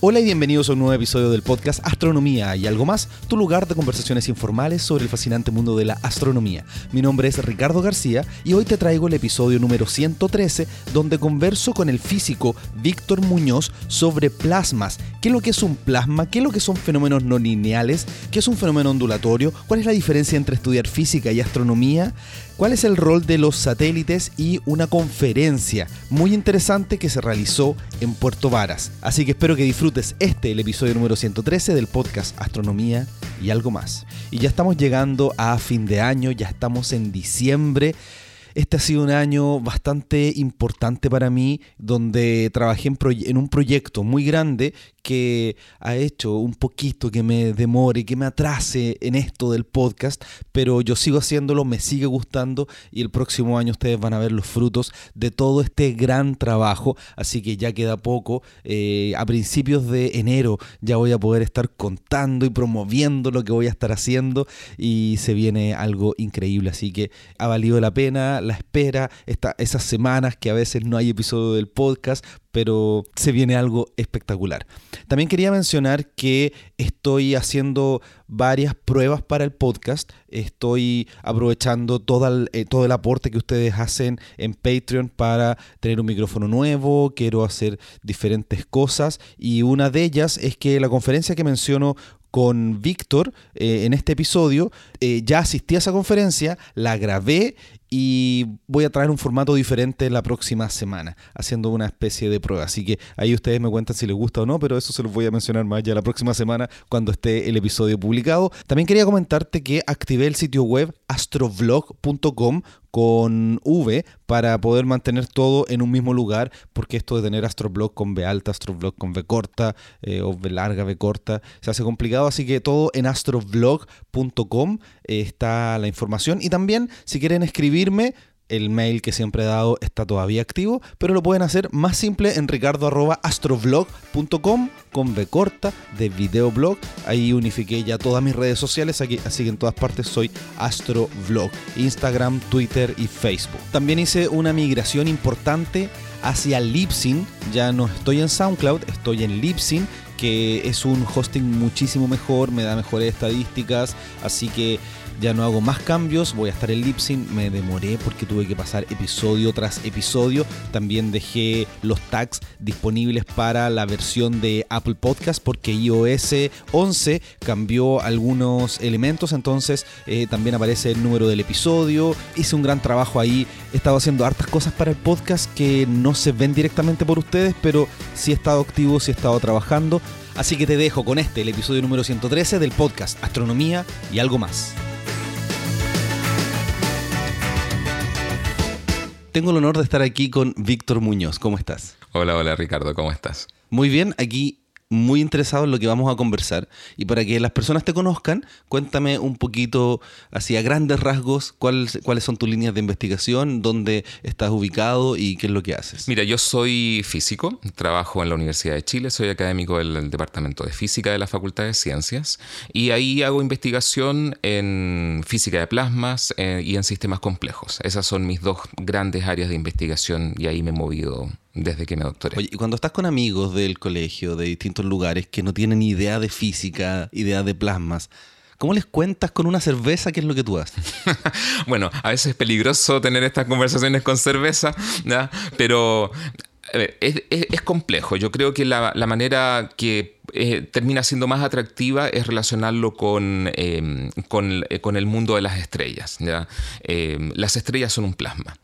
Hola y bienvenidos a un nuevo episodio del podcast Astronomía y algo más, tu lugar de conversaciones informales sobre el fascinante mundo de la astronomía. Mi nombre es Ricardo García y hoy te traigo el episodio número 113 donde converso con el físico Víctor Muñoz sobre plasmas. ¿Qué es lo que es un plasma? ¿Qué es lo que son fenómenos no lineales? ¿Qué es un fenómeno ondulatorio? ¿Cuál es la diferencia entre estudiar física y astronomía? ¿Cuál es el rol de los satélites y una conferencia muy interesante que se realizó en Puerto Varas? Así que espero que disfrutes este, el episodio número 113 del podcast Astronomía y algo más. Y ya estamos llegando a fin de año, ya estamos en diciembre. Este ha sido un año bastante importante para mí, donde trabajé en, un proyecto muy grande que ha hecho un poquito que me demore, que me atrase en esto del podcast, pero yo sigo haciéndolo, me sigue gustando y el próximo año ustedes van a ver los frutos de todo este gran trabajo, así que ya queda poco. Eh, a principios de enero ya voy a poder estar contando y promoviendo lo que voy a estar haciendo y se viene algo increíble, así que ha valido la pena la espera, esas semanas que a veces no hay episodio del podcast, pero se viene algo espectacular. También quería mencionar que estoy haciendo varias pruebas para el podcast. Estoy aprovechando todo el, eh, todo el aporte que ustedes hacen en Patreon para tener un micrófono nuevo. Quiero hacer diferentes cosas y una de ellas es que la conferencia que menciono con Víctor eh, en este episodio. Eh, ya asistí a esa conferencia, la grabé y voy a traer un formato diferente la próxima semana, haciendo una especie de prueba. Así que ahí ustedes me cuentan si les gusta o no, pero eso se los voy a mencionar más ya la próxima semana cuando esté el episodio publicado. También quería comentarte que activé el sitio web astrovlog.com con V para poder mantener todo en un mismo lugar, porque esto de tener Astroblog con V alta, Astroblog con V corta eh, o V larga, V corta, se hace complicado, así que todo en astrovlog.com eh, está la información. Y también si quieren escribirme el mail que siempre he dado está todavía activo, pero lo pueden hacer más simple en ricardo.astrovlog.com con B corta de videoblog. Ahí unifiqué ya todas mis redes sociales, aquí, así que en todas partes soy Astrovlog, Instagram, Twitter y Facebook. También hice una migración importante hacia Libsyn, ya no estoy en SoundCloud, estoy en Libsyn que es un hosting muchísimo mejor, me da mejores estadísticas, así que ya no hago más cambios, voy a estar en Lipsyn, me demoré porque tuve que pasar episodio tras episodio, también dejé los tags disponibles para la versión de Apple Podcast porque iOS 11 cambió algunos elementos, entonces eh, también aparece el número del episodio, hice un gran trabajo ahí, he estado haciendo hartas cosas para el podcast que no se ven directamente por ustedes, pero sí he estado activo, sí he estado trabajando, así que te dejo con este, el episodio número 113 del podcast Astronomía y algo más. Tengo el honor de estar aquí con Víctor Muñoz. ¿Cómo estás? Hola, hola Ricardo, ¿cómo estás? Muy bien, aquí muy interesado en lo que vamos a conversar. Y para que las personas te conozcan, cuéntame un poquito, así a grandes rasgos, cuáles, son tus líneas de investigación, dónde estás ubicado y qué es lo que haces. Mira, yo soy físico, trabajo en la Universidad de Chile, soy académico del Departamento de Física de la Facultad de Ciencias y ahí hago investigación en física de plasmas eh, y en sistemas complejos. Esas son mis dos grandes áreas de investigación y ahí me he movido desde que me doctoré. Oye, y cuando estás con amigos del colegio, de distintos lugares, que no tienen idea de física, idea de plasmas, ¿Cómo les cuentas con una cerveza qué es lo que tú haces? bueno, a veces es peligroso tener estas conversaciones con cerveza, pero es, complejo. Yo creo que la, manera que eh, termina siendo más atractiva es relacionarlo con, em, eh, con, el mundo de las estrellas. Las estrellas son un plasma.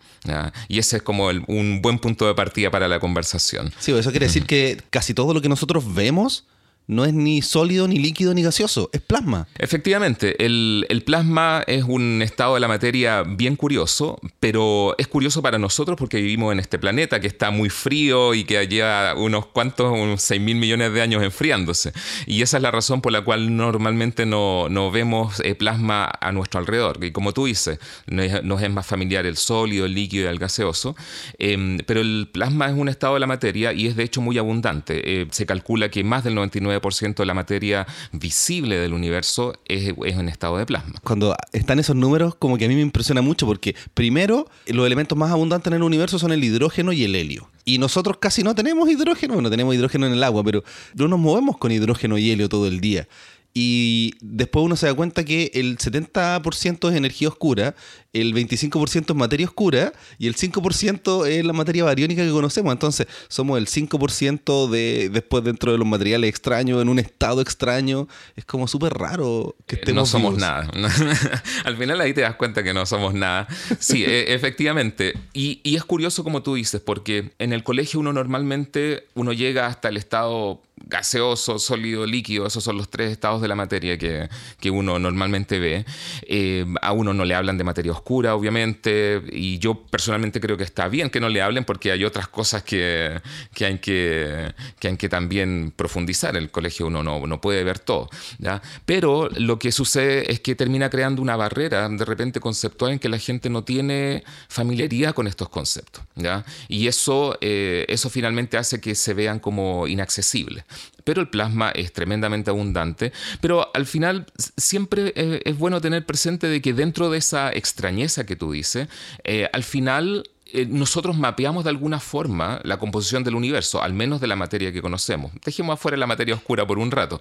Y ese es como un buen punto de partida para la conversación. Sí, eso quiere decir que casi todo lo que nosotros vemos no es ni sólido, ni líquido, ni gaseoso, es plasma. Efectivamente, el, plasma es un estado de la materia bien curioso, pero es curioso para nosotros porque vivimos en este planeta que está muy frío y que lleva unos cuantos, unos 6 mil millones de años enfriándose. Y esa es la razón por la cual normalmente no, vemos eh, plasma a nuestro alrededor. Y como tú dices, nos es más familiar el sólido, el líquido y el gaseoso, em, pero el plasma es un estado de la materia y es de hecho muy abundante. Eh, se calcula que más del 99 99% de la materia visible del universo es, es en estado de plasma. Cuando están esos números, como que a mí me impresiona mucho porque primero, los elementos más abundantes en el universo son el hidrógeno y el helio. Y nosotros casi no tenemos hidrógeno, bueno, tenemos hidrógeno en el agua, pero no nos movemos con hidrógeno y helio todo el día. Y después uno se da cuenta que el 70% es energía oscura, el 25% es materia oscura y el 5% es la materia bariónica que conocemos. Entonces somos el 5% de después dentro de los materiales extraños, en un estado extraño. Es como súper raro que estemos No somos vivos. nada. Al final ahí te das cuenta que no somos nada. Sí, e- efectivamente. Y, y es curioso como tú dices, porque en el colegio uno normalmente uno llega hasta el estado gaseoso, sólido, líquido, esos son los tres estados de la materia que, que uno normalmente ve. Eh, a uno no le hablan de materia oscura, obviamente, y yo personalmente creo que está bien que no le hablen porque hay otras cosas que, que, hay, que, que hay que también profundizar. En el colegio uno no, no puede ver todo. Pero lo que sucede es que termina creando una barrera de repente conceptual en que la gente no tiene familiaridad con estos conceptos. Y eso, eh, eso finalmente hace que se vean como inaccesibles. Pero el plasma es tremendamente abundante. Pero al final siempre es bueno tener presente de que dentro de esa extrañeza que tú dices, eh, al final eh, nosotros mapeamos de alguna forma la composición del universo, al menos de la materia que conocemos. Dejemos afuera la materia oscura por un rato.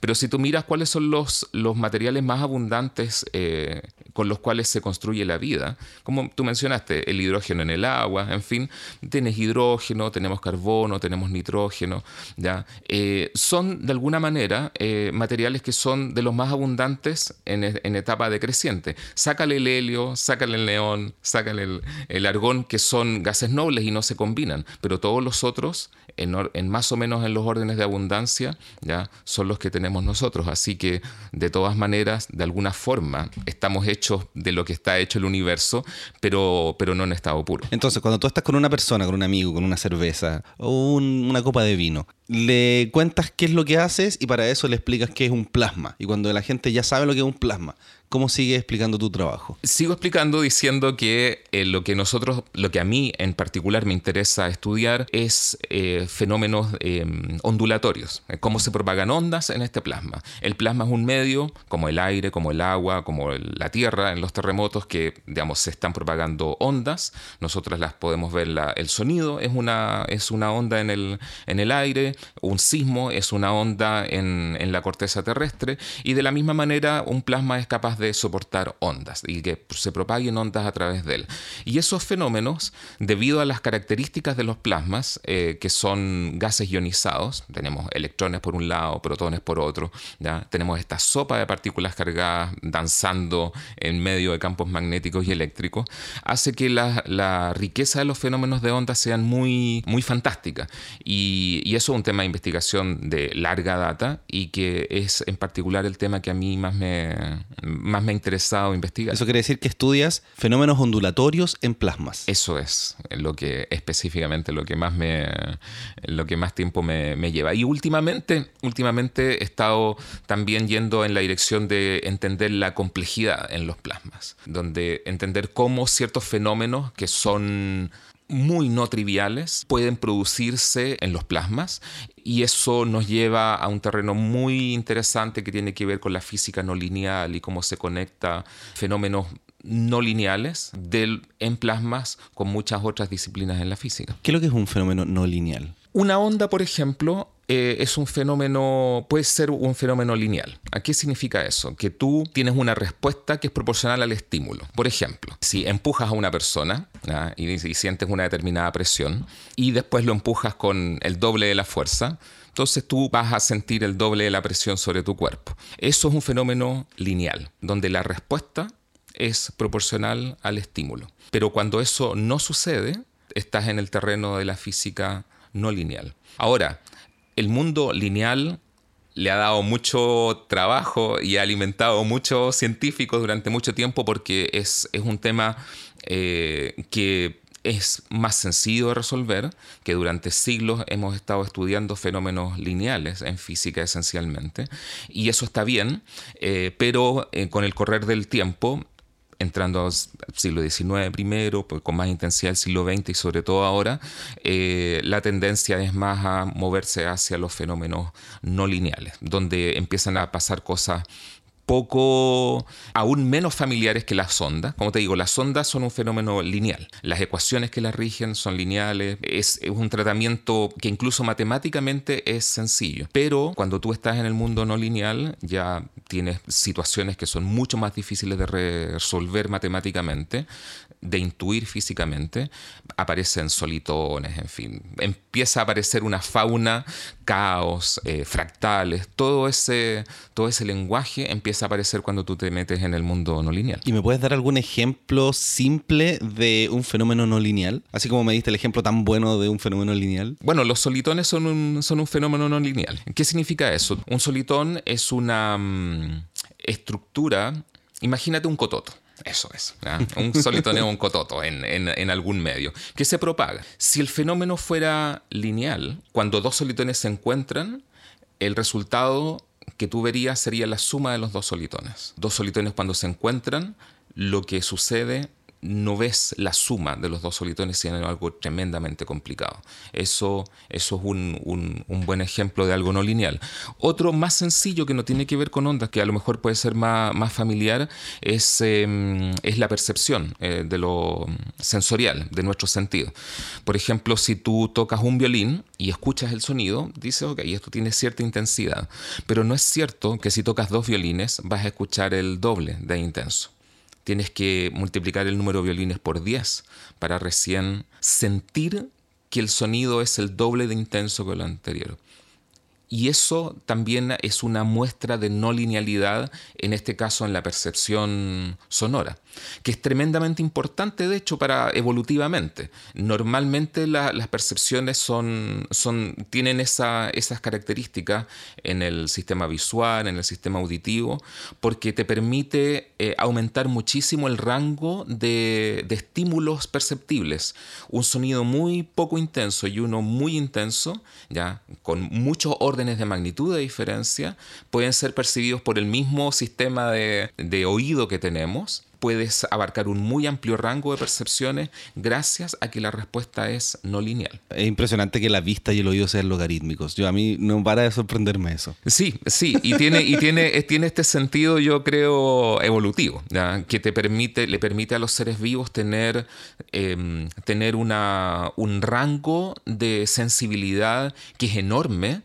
Pero si tú miras cuáles son los, los materiales más abundantes eh, con los cuales se construye la vida, como tú mencionaste, el hidrógeno en el agua, en fin, tienes hidrógeno, tenemos carbono, tenemos nitrógeno, ¿ya? Eh, son de alguna manera eh, materiales que son de los más abundantes en, e- en etapa decreciente. Sácale el helio, sácale el neón, sácale el, argón, que son gases nobles y no se combinan, pero todos los otros, en, en más o menos en los órdenes de abundancia, ya son los que tenemos nosotros. Así que, de todas maneras, de alguna forma, estamos hechos de lo que está hecho el universo, pero, pero no en estado puro. Entonces, cuando tú estás con una persona, con un amigo, con una cerveza o un- una copa de vino, le cuentas qué es lo que haces y para eso le explicas qué es un plasma. Y cuando la gente ya sabe lo que es un plasma, ¿cómo sigues explicando tu trabajo? Sigo explicando diciendo que eh, lo que nosotros, lo que a mí en particular me interesa estudiar es eh, fenómenos eh, ondulatorios, eh, cómo se propagan ondas en este plasma. El plasma es un medio, como el aire, como el agua, como la tierra, en los terremotos que, digamos, se están propagando ondas. Nosotros las podemos ver, el sonido es una, es una onda en el, en el aire, un sismo es una onda en, en la corteza terrestre y de la misma manera un plasma es capaz soportar ondas y que se propaguen ondas a través de él. Y esos fenómenos, debido a las características de los plasmas, eh, que son gases ionizados, tenemos electrones por un lado, protones por otro, ¿ya? tenemos esta sopa de partículas cargadas danzando en medio de campos magnéticos y eléctricos, hace que la, la riqueza de los fenómenos de ondas sean muy, muy fantástica. Y, y eso es un tema de investigación de larga data y que es en particular el tema que a mí más me, más me ha interesado investigar. Eso quiere decir que estudias fenómenos ondulatorios en plasmas. Eso es lo que específicamente lo que más me lo que más tiempo me, me lleva. Y últimamente, últimamente he estado también yendo en la dirección de entender la complejidad en los plasmas, donde entender cómo ciertos fenómenos que son muy no triviales pueden producirse en los plasmas y eso nos lleva a un terreno muy interesante que tiene que ver con la física no lineal y cómo se conecta fenómenos no lineales del, en plasmas con muchas otras disciplinas en la física. ¿Qué es lo que es un fenómeno no lineal? Una onda, por ejemplo, eh, es un fenómeno, puede ser un fenómeno lineal. ¿A qué significa eso? Que tú tienes una respuesta que es proporcional al estímulo. Por ejemplo, si empujas a una persona y, y sientes una determinada presión y después lo empujas con el doble de la fuerza, entonces tú vas a sentir el doble de la presión sobre tu cuerpo. Eso es un fenómeno lineal, donde la respuesta es proporcional al estímulo. Pero cuando eso no sucede, estás en el terreno de la física no lineal. Ahora, el mundo lineal le ha dado mucho trabajo y ha alimentado muchos científicos durante mucho tiempo porque es, es un tema eh, que es más sencillo de resolver, que durante siglos hemos estado estudiando fenómenos lineales en física esencialmente, y eso está bien, eh, pero eh, con el correr del tiempo entrando al siglo XIX primero, pues, con más intensidad el siglo XX y sobre todo ahora, eh, la tendencia es más a moverse hacia los fenómenos no lineales, donde empiezan a pasar cosas poco, aún menos familiares que las ondas. Como te digo, las ondas son un fenómeno lineal. Las ecuaciones que las rigen son lineales. Es, un tratamiento que incluso matemáticamente es sencillo. Pero cuando tú estás en el mundo no lineal, ya tienes situaciones que son mucho más difíciles de resolver matemáticamente, de intuir físicamente. Aparecen solitones, en fin. Empieza a aparecer una fauna, caos, eh, fractales, todo ese, todo ese lenguaje empieza aparecer cuando tú te metes en el mundo no lineal. ¿Y me puedes dar algún ejemplo simple de un fenómeno no lineal? Así como me diste el ejemplo tan bueno de un fenómeno lineal. Bueno, los solitones son un, son un fenómeno no lineal. ¿Qué significa eso? Un solitón es una mm, estructura, imagínate un cototo. Eso es. Un solitón es un cototo en, en, algún medio, que se propaga. Si el fenómeno fuera lineal, cuando dos solitones se encuentran, el resultado que tú verías sería la suma de los dos solitones. Dos solitones cuando se encuentran, lo que sucede no ves la suma de los dos solitones sino algo tremendamente complicado. Eso, eso es un, buen ejemplo de algo no lineal. Otro más sencillo que no tiene que ver con ondas, que a lo mejor puede ser más, familiar, es, em, es la percepción eh, de lo sensorial, de nuestro sentido. Por ejemplo, si tú tocas un violín y escuchas el sonido, dices, ok, esto tiene cierta intensidad. Pero no es cierto que si tocas dos violines vas a escuchar el doble de intenso tienes que multiplicar el número de violines por 10 para recién sentir que el sonido es el doble de intenso que lo anterior. Y eso también es una muestra de no linealidad, en este caso en la percepción sonora, que es tremendamente importante, de hecho, para evolutivamente. Normalmente las percepciones son, tienen esa, esas características en el sistema visual, en el sistema auditivo, porque te permite eh, aumentar muchísimo el rango de, estímulos perceptibles. Un sonido muy poco intenso y uno muy intenso, ya con mucho orden de magnitud de diferencia pueden ser percibidos por el mismo sistema de oído que tenemos puedes abarcar un muy amplio rango de percepciones gracias a que la respuesta es no lineal. Es impresionante que la vista y el oído sean logarítmicos. Yo a mí no para de sorprenderme eso. Sí, sí, y tiene, y tiene, tiene este sentido, yo creo, evolutivo, que te permite, le permite a los seres vivos tener, em, tener una, un rango de sensibilidad que es enorme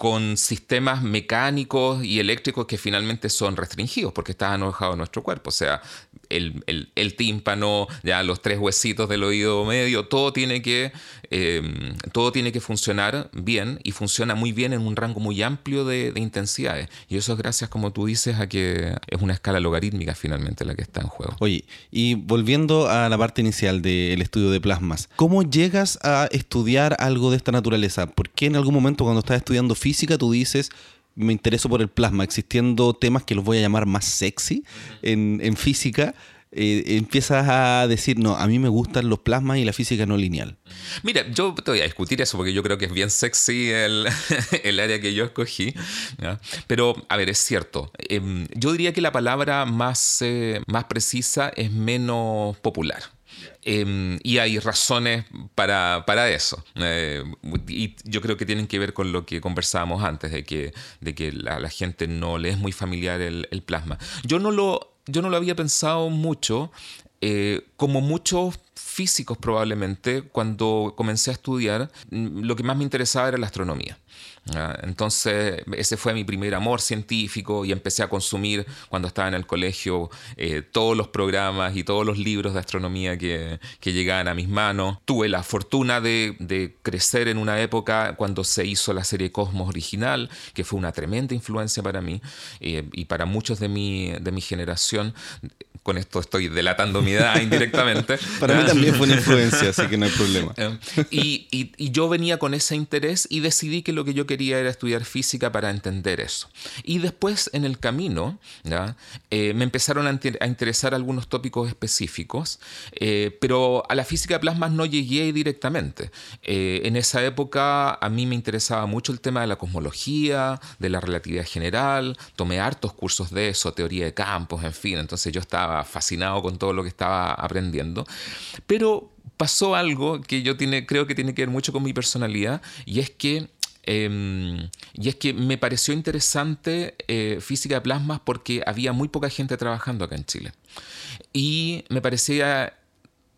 con sistemas mecánicos y eléctricos que finalmente son restringidos porque están alojados en nuestro cuerpo. O sea, el, tímpano, ya los tres huesitos del oído medio, todo tiene, que, em, todo tiene que funcionar bien y funciona muy bien en un rango muy amplio de, intensidades. Y eso es gracias, como tú dices, a que es una escala logarítmica finalmente la que está en juego. Oye, y volviendo a la parte inicial del estudio de plasmas, ¿cómo llegas a estudiar algo de esta naturaleza? ¿Por qué en algún momento cuando estás estudiando física tú dices me intereso por el plasma, existiendo temas que los voy a llamar más sexy en, física, eh, empiezas a decir, no, a mí me gustan los plasmas y la física no lineal. Mira, yo te voy a discutir eso porque yo creo que es bien sexy el, área que yo escogí. Pero, a ver, es cierto. Em, yo diría que la palabra más, eh, más precisa es menos popular. Em, y hay razones para, eso. Eh, y yo creo que tienen que ver con lo que conversábamos antes, de que, de que la, la gente no le es muy familiar el, el, plasma. Yo no lo, yo no lo había pensado mucho, eh, como muchos físicos probablemente, cuando comencé a estudiar, mm, lo que más me interesaba era la astronomía. Entonces, ese fue mi primer amor científico y empecé a consumir cuando estaba en el colegio eh, todos los programas y todos los libros de astronomía que, llegaban a mis manos. Tuve la fortuna de, crecer en una época cuando se hizo la serie Cosmos original, que fue una tremenda influencia para mí eh, y para muchos de mi, de mi generación con esto estoy delatando mi edad indirectamente. Para mí también fue una influencia, así que no hay problema. Eh, y, y, yo venía con ese interés y decidí que lo que yo quería era estudiar física para entender eso. Y después en el camino. Eh, me empezaron a, interesar algunos tópicos específicos, eh, pero a la física de plasmas no llegué directamente. en esa época a mí me interesaba mucho el tema de la cosmología, de la relatividad general, tomé hartos cursos de eso, teoría de campos, en fin, entonces yo estaba fascinado con todo lo que estaba aprendiendo. Pero pasó algo que yo creo que tiene que ver mucho con mi personalidad y es que em, y es que me pareció interesante eh, física de plasmas porque había muy poca gente trabajando acá en Chile. Y me parecía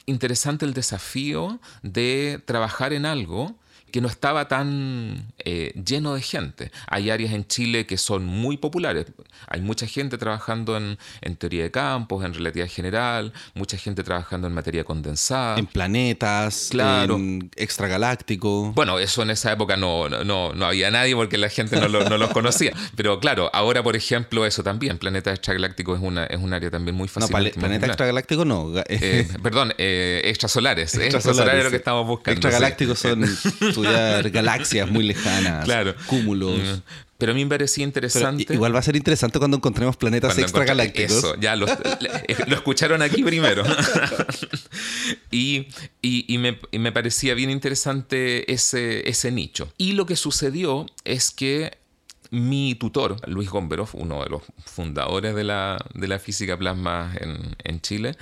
interesante el desafío de trabajar en algo que no estaba tan eh, lleno de gente. Hay áreas en Chile que son muy populares. Hay mucha gente trabajando en, teoría de campos, en relatividad general, mucha gente trabajando en materia condensada. En planetas, claro. en extragaláctico. Bueno, eso en esa época no, no, no había nadie porque la gente no, no, los conocía. Pero claro, ahora, por ejemplo, eso también. Planetas extragalácticos es, una, es un área también muy fascinante. No, planeta extragaláctico no. Eh, perdón, eh, extrasolares. Extrasolares es lo que estamos buscando. Extragalácticos son galaxias muy lejanas, claro. cúmulos. Mm. Pero a mí me parecía interesante. igual va a ser interesante cuando encontremos planetas extragalácticos. Eso, ya lo, escucharon aquí primero. y, y, me, y, me, parecía bien interesante ese, ese nicho. Y lo que sucedió es que mi tutor, Luis Gomberov, uno de los fundadores de la, de la física plasma en, en, Chile,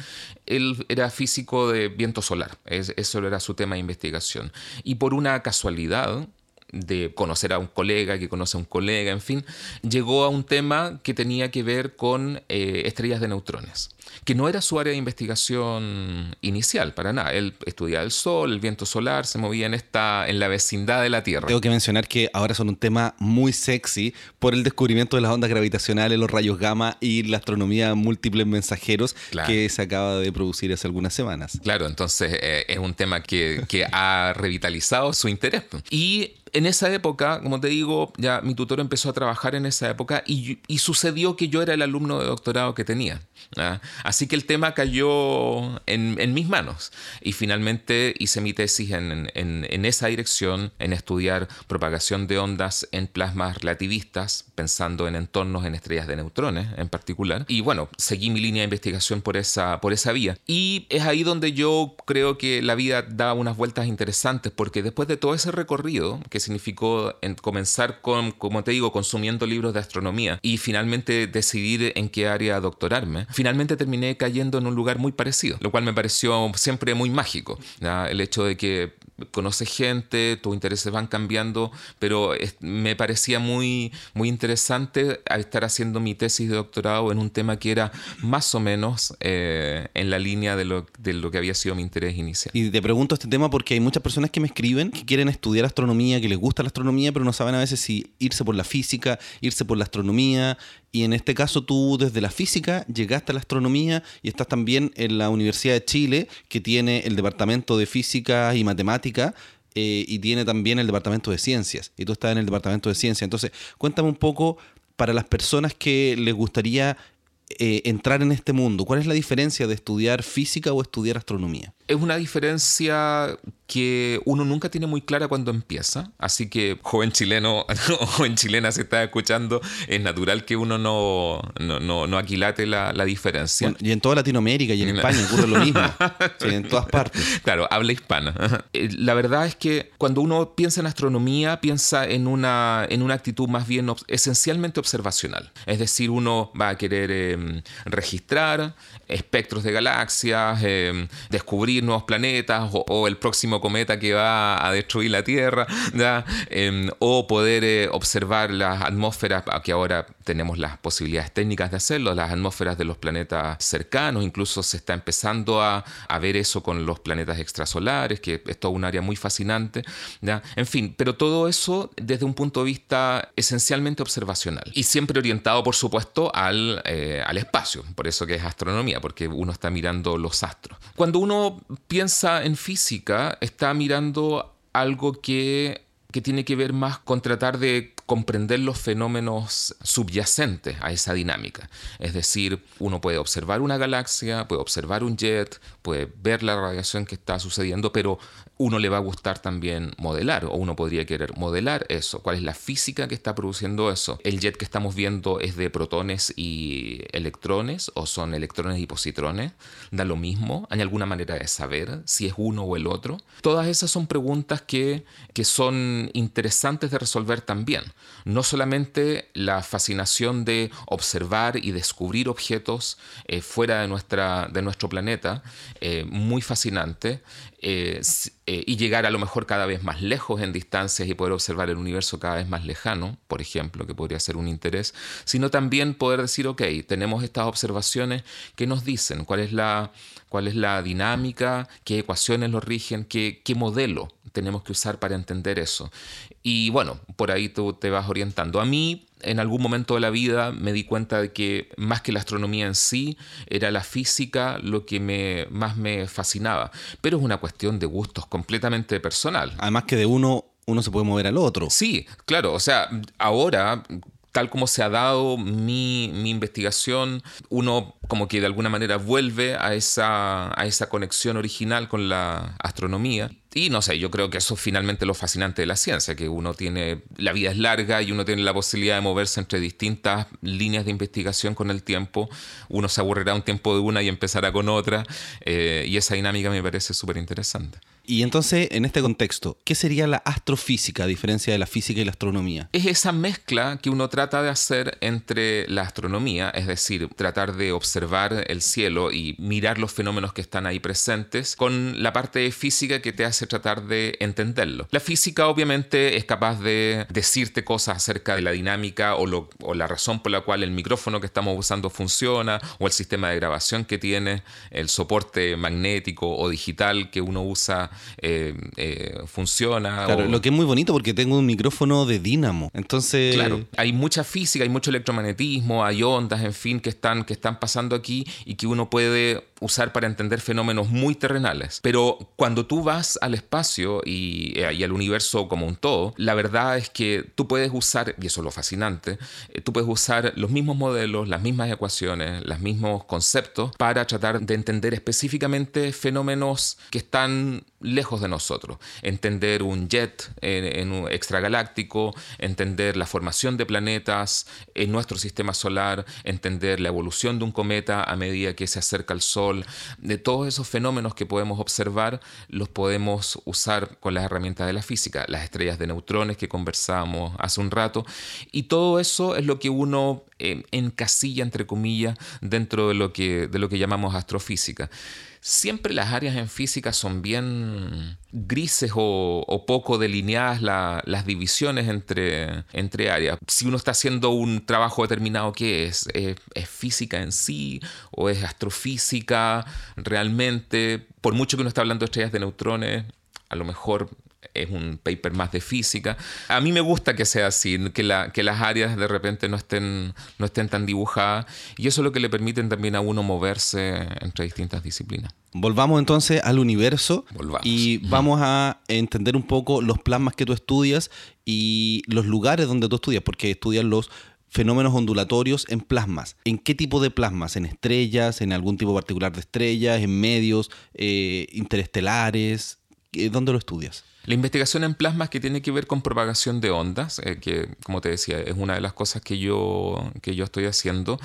él era físico de viento solar. Es, eso era su tema de investigación. Y por una casualidad, de conocer a un colega que conoce a un colega, en fin, llegó a un tema que tenía que ver con eh, estrellas de neutrones que no era su área de investigación inicial, para nada. Él estudiaba el sol, el viento solar, se movía en, esta, en la vecindad de la Tierra. Tengo que mencionar que ahora son un tema muy sexy por el descubrimiento de las ondas gravitacionales, los rayos gamma y la astronomía múltiples mensajeros que se acaba de producir hace algunas semanas. Claro, entonces eh, es un tema que, que ha revitalizado su interés. Y en esa época, como te digo, ya mi tutor empezó a trabajar en esa época y, y sucedió que yo era el alumno de doctorado que tenía. Así que el tema cayó en, mis manos y finalmente hice mi tesis en, esa dirección, en estudiar propagación de ondas en plasmas relativistas, pensando en entornos en estrellas de neutrones en particular. Y bueno, seguí mi línea de investigación por esa, por esa vía. Y es ahí donde yo creo que la vida da unas vueltas interesantes, porque después de todo ese recorrido, que significó comenzar con, como te digo, consumiendo libros de astronomía y finalmente decidir en qué área doctorarme, finalmente terminé cayendo en un lugar muy parecido, lo cual me pareció siempre muy mágico. El hecho de que conoces gente, tus intereses van cambiando, pero me parecía muy, muy interesante estar haciendo mi tesis de doctorado en un tema que era más o menos eh, en la línea de lo, de lo que había sido mi interés inicial. Y te pregunto este tema porque hay muchas personas que me escriben que quieren estudiar astronomía, que les gusta la astronomía, pero no saben a veces si irse por la física, irse por la astronomía. Y en este caso tú desde la física llegaste a la astronomía y estás también en la Universidad de Chile, que tiene el Departamento de Física y Matemática, eh, y tiene también el Departamento de Ciencias. Y tú estás en el Departamento de Ciencias. Entonces, cuéntame un poco para las personas que les gustaría eh, entrar en este mundo, ¿cuál es la diferencia de estudiar física o estudiar astronomía? Es una diferencia que uno nunca tiene muy clara cuando empieza. Así que, joven chileno o joven chilena, se está escuchando, es natural que uno no, no, no, aquilate la, la diferencia. y en toda Latinoamérica y en, España ocurre lo mismo. en todas partes. Claro, habla hispana. Eh, la verdad es que cuando uno piensa en astronomía, piensa en una, en una actitud más bien esencialmente observacional. Es decir, uno va a querer em, registrar espectros de galaxias, em, descubrir nuevos planetas o el próximo cometa que va a destruir la Tierra, em, o poder eh, observar las atmósferas, que ahora tenemos las posibilidades técnicas de hacerlo, las atmósferas de los planetas cercanos, incluso se está empezando a, ver eso con los planetas extrasolares, que es todo un área muy fascinante, en fin, pero todo eso desde un punto de vista esencialmente observacional y siempre orientado, por supuesto, al, eh, al espacio, por eso que es astronomía, porque uno está mirando los astros. Cuando uno piensa en física, está mirando algo que, que tiene que ver más con tratar de comprender los fenómenos subyacentes a esa dinámica. Es decir, uno puede observar una galaxia, puede observar un jet, puede ver la radiación que está sucediendo, pero uno le va a gustar también modelar o uno podría querer modelar eso. ¿Cuál es la física que está produciendo eso? ¿El jet que estamos viendo es de protones y electrones o son electrones y positrones? ¿Da lo mismo? ¿Hay alguna manera de saber si es uno o el otro? Todas esas son preguntas que, que son interesantes de resolver también. No solamente la fascinación de observar y descubrir objetos eh, fuera de, nuestra, de nuestro planeta, eh, muy fascinante, eh, y llegar a lo mejor cada vez más lejos en distancias y poder observar el universo cada vez más lejano, por ejemplo, que podría ser un interés, sino también poder decir, ok, tenemos estas observaciones que nos dicen cuál es la, cuál es la dinámica, qué ecuaciones lo rigen, qué, qué modelo tenemos que usar para entender eso. Y bueno, por ahí tú te vas orientando. A mí, en algún momento de la vida, me di cuenta de que más que la astronomía en sí, era la física lo que me, más me fascinaba. Pero es una cuestión de gustos completamente personal. Además que de uno uno se puede mover al otro. Sí, claro, o sea, ahora tal como se ha dado mi, mi, investigación, uno como que de alguna manera vuelve a esa, a esa conexión original con la astronomía. Y no sé, yo creo que eso es finalmente lo fascinante de la ciencia, que uno tiene, la vida es larga y uno tiene la posibilidad de moverse entre distintas líneas de investigación con el tiempo. Uno se aburrirá un tiempo de una y empezará con otra. Eh, y esa dinámica me parece súper interesante. Y entonces, en este contexto, ¿qué sería la astrofísica a diferencia de la física y la astronomía? Es esa mezcla que uno trata de hacer entre la astronomía, es decir, tratar de observar el cielo y mirar los fenómenos que están ahí presentes, con la parte física que te hace tratar de entenderlo. La física obviamente es capaz de decirte cosas acerca de la dinámica o, la razón por la cual el micrófono que estamos usando funciona o el sistema de grabación que tiene, el soporte magnético o digital que uno usa eh, eh, funciona. Claro, lo que es muy bonito porque tengo un micrófono de dínamo. Entonces. Claro, hay mucha física, hay mucho electromagnetismo, hay ondas, en fin, que están, que están pasando aquí y que uno puede usar para entender fenómenos muy terrenales. Pero cuando tú vas al espacio y, eh, y, al universo como un todo, la verdad es que tú puedes usar, y eso es lo fascinante, tú puedes usar los mismos modelos, las mismas ecuaciones, los mismos conceptos para tratar de entender específicamente fenómenos que están lejos de nosotros. Entender un jet en, un extragaláctico, entender la formación de planetas en nuestro sistema solar, entender la evolución de un cometa a medida que se acerca al Sol. De todos esos fenómenos que podemos observar, los podemos usar con las herramientas de la física, las estrellas de neutrones que conversamos hace un rato. Y todo eso es lo que uno eh, encasilla, entre comillas, dentro de lo que, de lo que llamamos astrofísica siempre las áreas en física son bien grises o, poco delineadas las divisiones entre, entre áreas. Si uno está haciendo un trabajo determinado, ¿qué es? ¿Es, ¿Es física en sí o es astrofísica realmente? Por mucho que uno está hablando de estrellas de neutrones, a lo mejor es un paper más de física. A mí me gusta que sea así, que, la, que las áreas de repente no estén, no estén tan dibujadas y eso es lo que le permiten también a uno moverse entre distintas disciplinas. Volvamos entonces al universo y vamos a entender un poco los plasmas que tú estudias y los lugares donde tú estudias, porque estudias los fenómenos ondulatorios en plasmas. ¿En qué tipo de plasmas? ¿En estrellas? ¿En algún tipo particular de estrellas? ¿En medios eh, interestelares? ¿Dónde lo estudias? La investigación en plasmas que tiene que ver con propagación de ondas, eh, que como te decía es una de las cosas que yo, que yo estoy haciendo,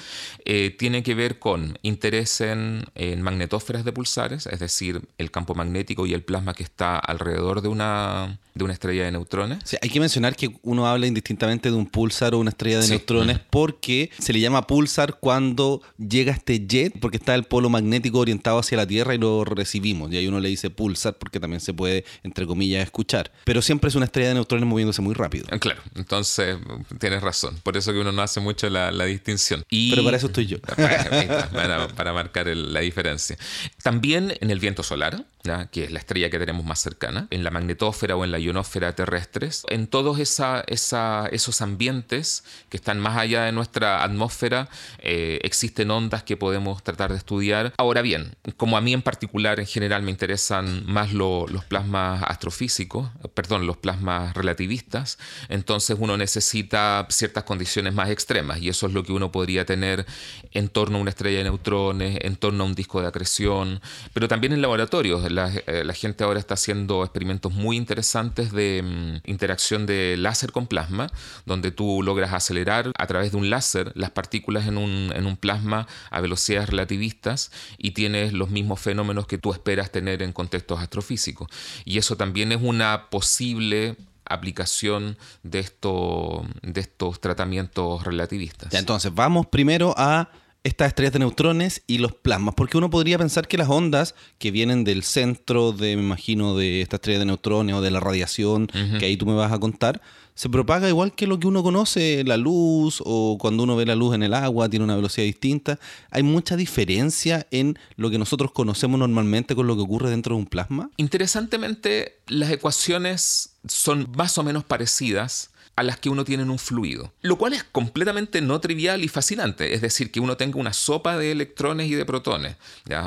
eh, tiene que ver con interés en, magnetósferas de pulsares, es decir, el campo magnético y el plasma que está alrededor de una, de una estrella de neutrones. hay que mencionar que uno habla indistintamente de un pulsar o una estrella de neutrones porque se le llama pulsar cuando llega este jet, porque está el polo magnético orientado hacia la Tierra y lo recibimos. Y ahí uno le dice pulsar porque también se puede, entre comillas, escuchar. Pero siempre es una estrella de neutrones moviéndose muy rápido. Ah, claro, entonces tienes razón. Por eso que uno no hace mucho la, distinción. Pero para eso estoy yo. para, marcar la diferencia. También en el viento solar, que es la estrella que tenemos más cercana, en la magnetósfera o en la ionosfera terrestres, en todos esa, esos ambientes que están más allá de nuestra atmósfera, eh, existen ondas que podemos tratar de estudiar. Ahora bien, como a mí en particular, en general me interesan más los plasmas astrofísicos, perdón, los plasmas relativistas, entonces uno necesita ciertas condiciones más extremas y eso es lo que uno podría tener en torno a una estrella de neutrones, en torno a un disco de acreción, pero también en laboratorios eh, la, gente ahora está haciendo experimentos muy interesantes de mm, interacción de láser con plasma, donde tú logras acelerar a través de un láser las partículas en un, en un plasma a velocidades relativistas y tienes los mismos fenómenos que tú esperas tener en contextos astrofísicos. Y eso también es una posible aplicación de, esto, de estos tratamientos relativistas. Entonces, vamos primero a estas estrellas de neutrones y los plasmas, porque uno podría pensar que las ondas que vienen del centro de, me imagino, de esta estrella de neutrones o de la radiación, que ahí tú me vas a contar, se propaga igual que lo que uno conoce, la luz o cuando uno ve la luz en el agua, tiene una velocidad distinta. Hay mucha diferencia en lo que nosotros conocemos normalmente con lo que ocurre dentro de un plasma. Interesantemente, las ecuaciones son más o menos parecidas a las que uno tiene en un fluido, lo cual es completamente no trivial y fascinante, es decir, que uno tenga una sopa de electrones y de protones,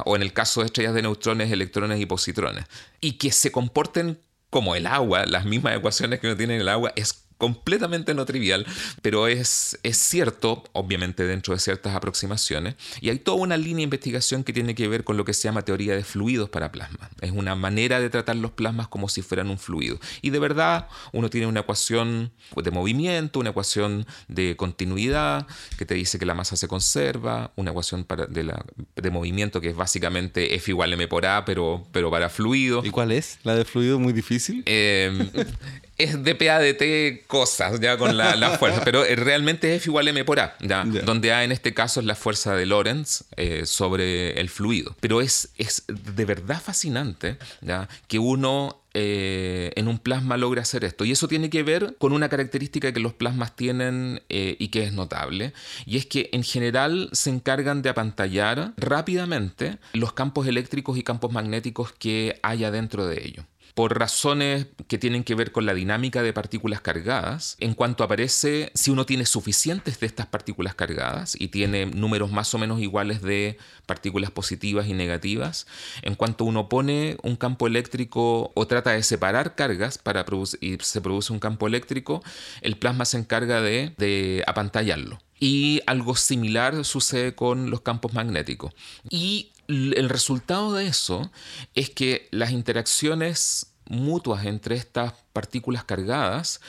o en el caso de estrellas de neutrones, electrones y positrones, y que se comporten como el agua, las mismas ecuaciones que uno tiene en el agua, es completamente no trivial, pero es, es cierto, obviamente dentro de ciertas aproximaciones, y hay toda una línea de investigación que tiene que ver con lo que se llama teoría de fluidos para plasma. Es una manera de tratar los plasmas como si fueran un fluido. Y de verdad, uno tiene una ecuación de movimiento, una ecuación de continuidad, que te dice que la masa se conserva, una ecuación para, de, la, de movimiento que es básicamente F igual M por A, pero, pero para fluido. ¿Y cuál es? ¿La de fluido muy difícil? Eh, es dPA de T cosas, ya con la, fuerza, pero eh, realmente es F igual M por A, ¿ya? donde A en este caso es la fuerza de Lorentz eh, sobre el fluido. Pero es, es de verdad fascinante ¿ya? que uno eh, en un plasma logre hacer esto. Y eso tiene que ver con una característica que los plasmas tienen y que es notable, y es que en general se encargan de apantallar rápidamente los campos eléctricos y campos magnéticos que haya dentro de ellos por razones que tienen que ver con la dinámica de partículas cargadas. En cuanto aparece, si uno tiene suficientes de estas partículas cargadas y tiene números más o menos iguales de partículas positivas y negativas, en cuanto uno pone un campo eléctrico o trata de separar cargas para y se produce un campo eléctrico, el plasma se encarga de, de apantallarlo. Y algo similar sucede con los campos magnéticos. Y el resultado de eso es que las interacciones mutuas entre estas partículas cargadas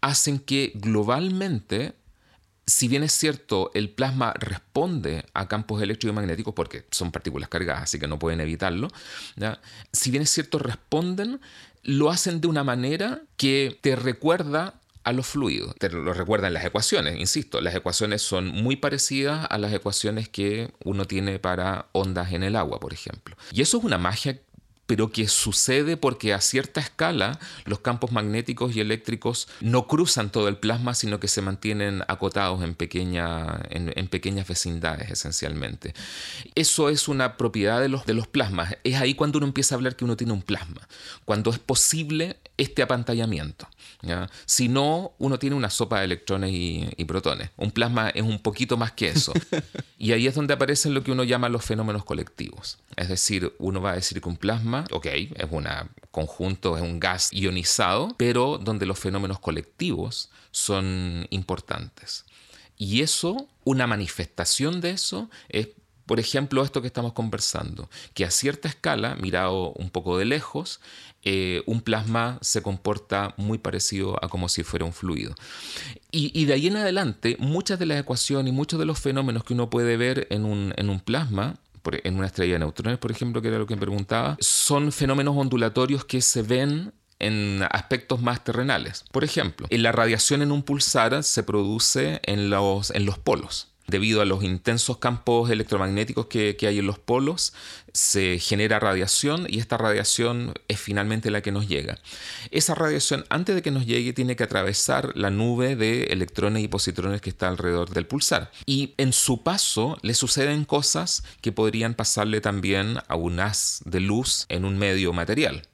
hacen que globalmente, si bien es cierto, el plasma responde a campos electromagnéticos porque son partículas cargadas, así que no pueden evitarlo, si bien es cierto, responden, lo hacen de una manera que te recuerda a los fluidos. Te lo recuerdan las ecuaciones, insisto, las ecuaciones son muy parecidas a las ecuaciones que uno tiene para ondas en el agua, por ejemplo. Y eso es una magia pero que sucede porque a cierta escala los campos magnéticos y eléctricos no cruzan todo el plasma, sino que se mantienen acotados en, pequeña, en, pequeñas vecindades esencialmente. Eso es una propiedad de los, de los plasmas. Es ahí cuando uno empieza a hablar que uno tiene un plasma, cuando es posible este apantallamiento. Si no, uno tiene una sopa de electrones y, y, protones. Un plasma es un poquito más que eso. y ahí es donde aparecen lo que uno llama los fenómenos colectivos. Es decir, uno va a decir que un plasma ok, es un conjunto, es un gas ionizado, pero donde los fenómenos colectivos son importantes. Y eso, una manifestación de eso, es por ejemplo, esto que estamos conversando, que a cierta escala, mirado un poco de lejos, eh, un plasma se comporta muy parecido a como si fuera un fluido. Y, de ahí en adelante, muchas de las ecuaciones y muchos de los fenómenos que uno puede ver en un, en un plasma en una estrella de neutrones, por ejemplo, que era lo que me preguntaba, son fenómenos ondulatorios que se ven en aspectos más terrenales. Por ejemplo, la radiación en un pulsar se produce en los, en los polos debido a los intensos campos electromagnéticos que, hay en los polos, se genera radiación y esta radiación es finalmente la que nos llega. Esa radiación, antes de que nos llegue, tiene que atravesar la nube de electrones y positrones que está alrededor del pulsar. Y en su paso le suceden cosas que podrían pasarle también a un haz de luz en un medio material.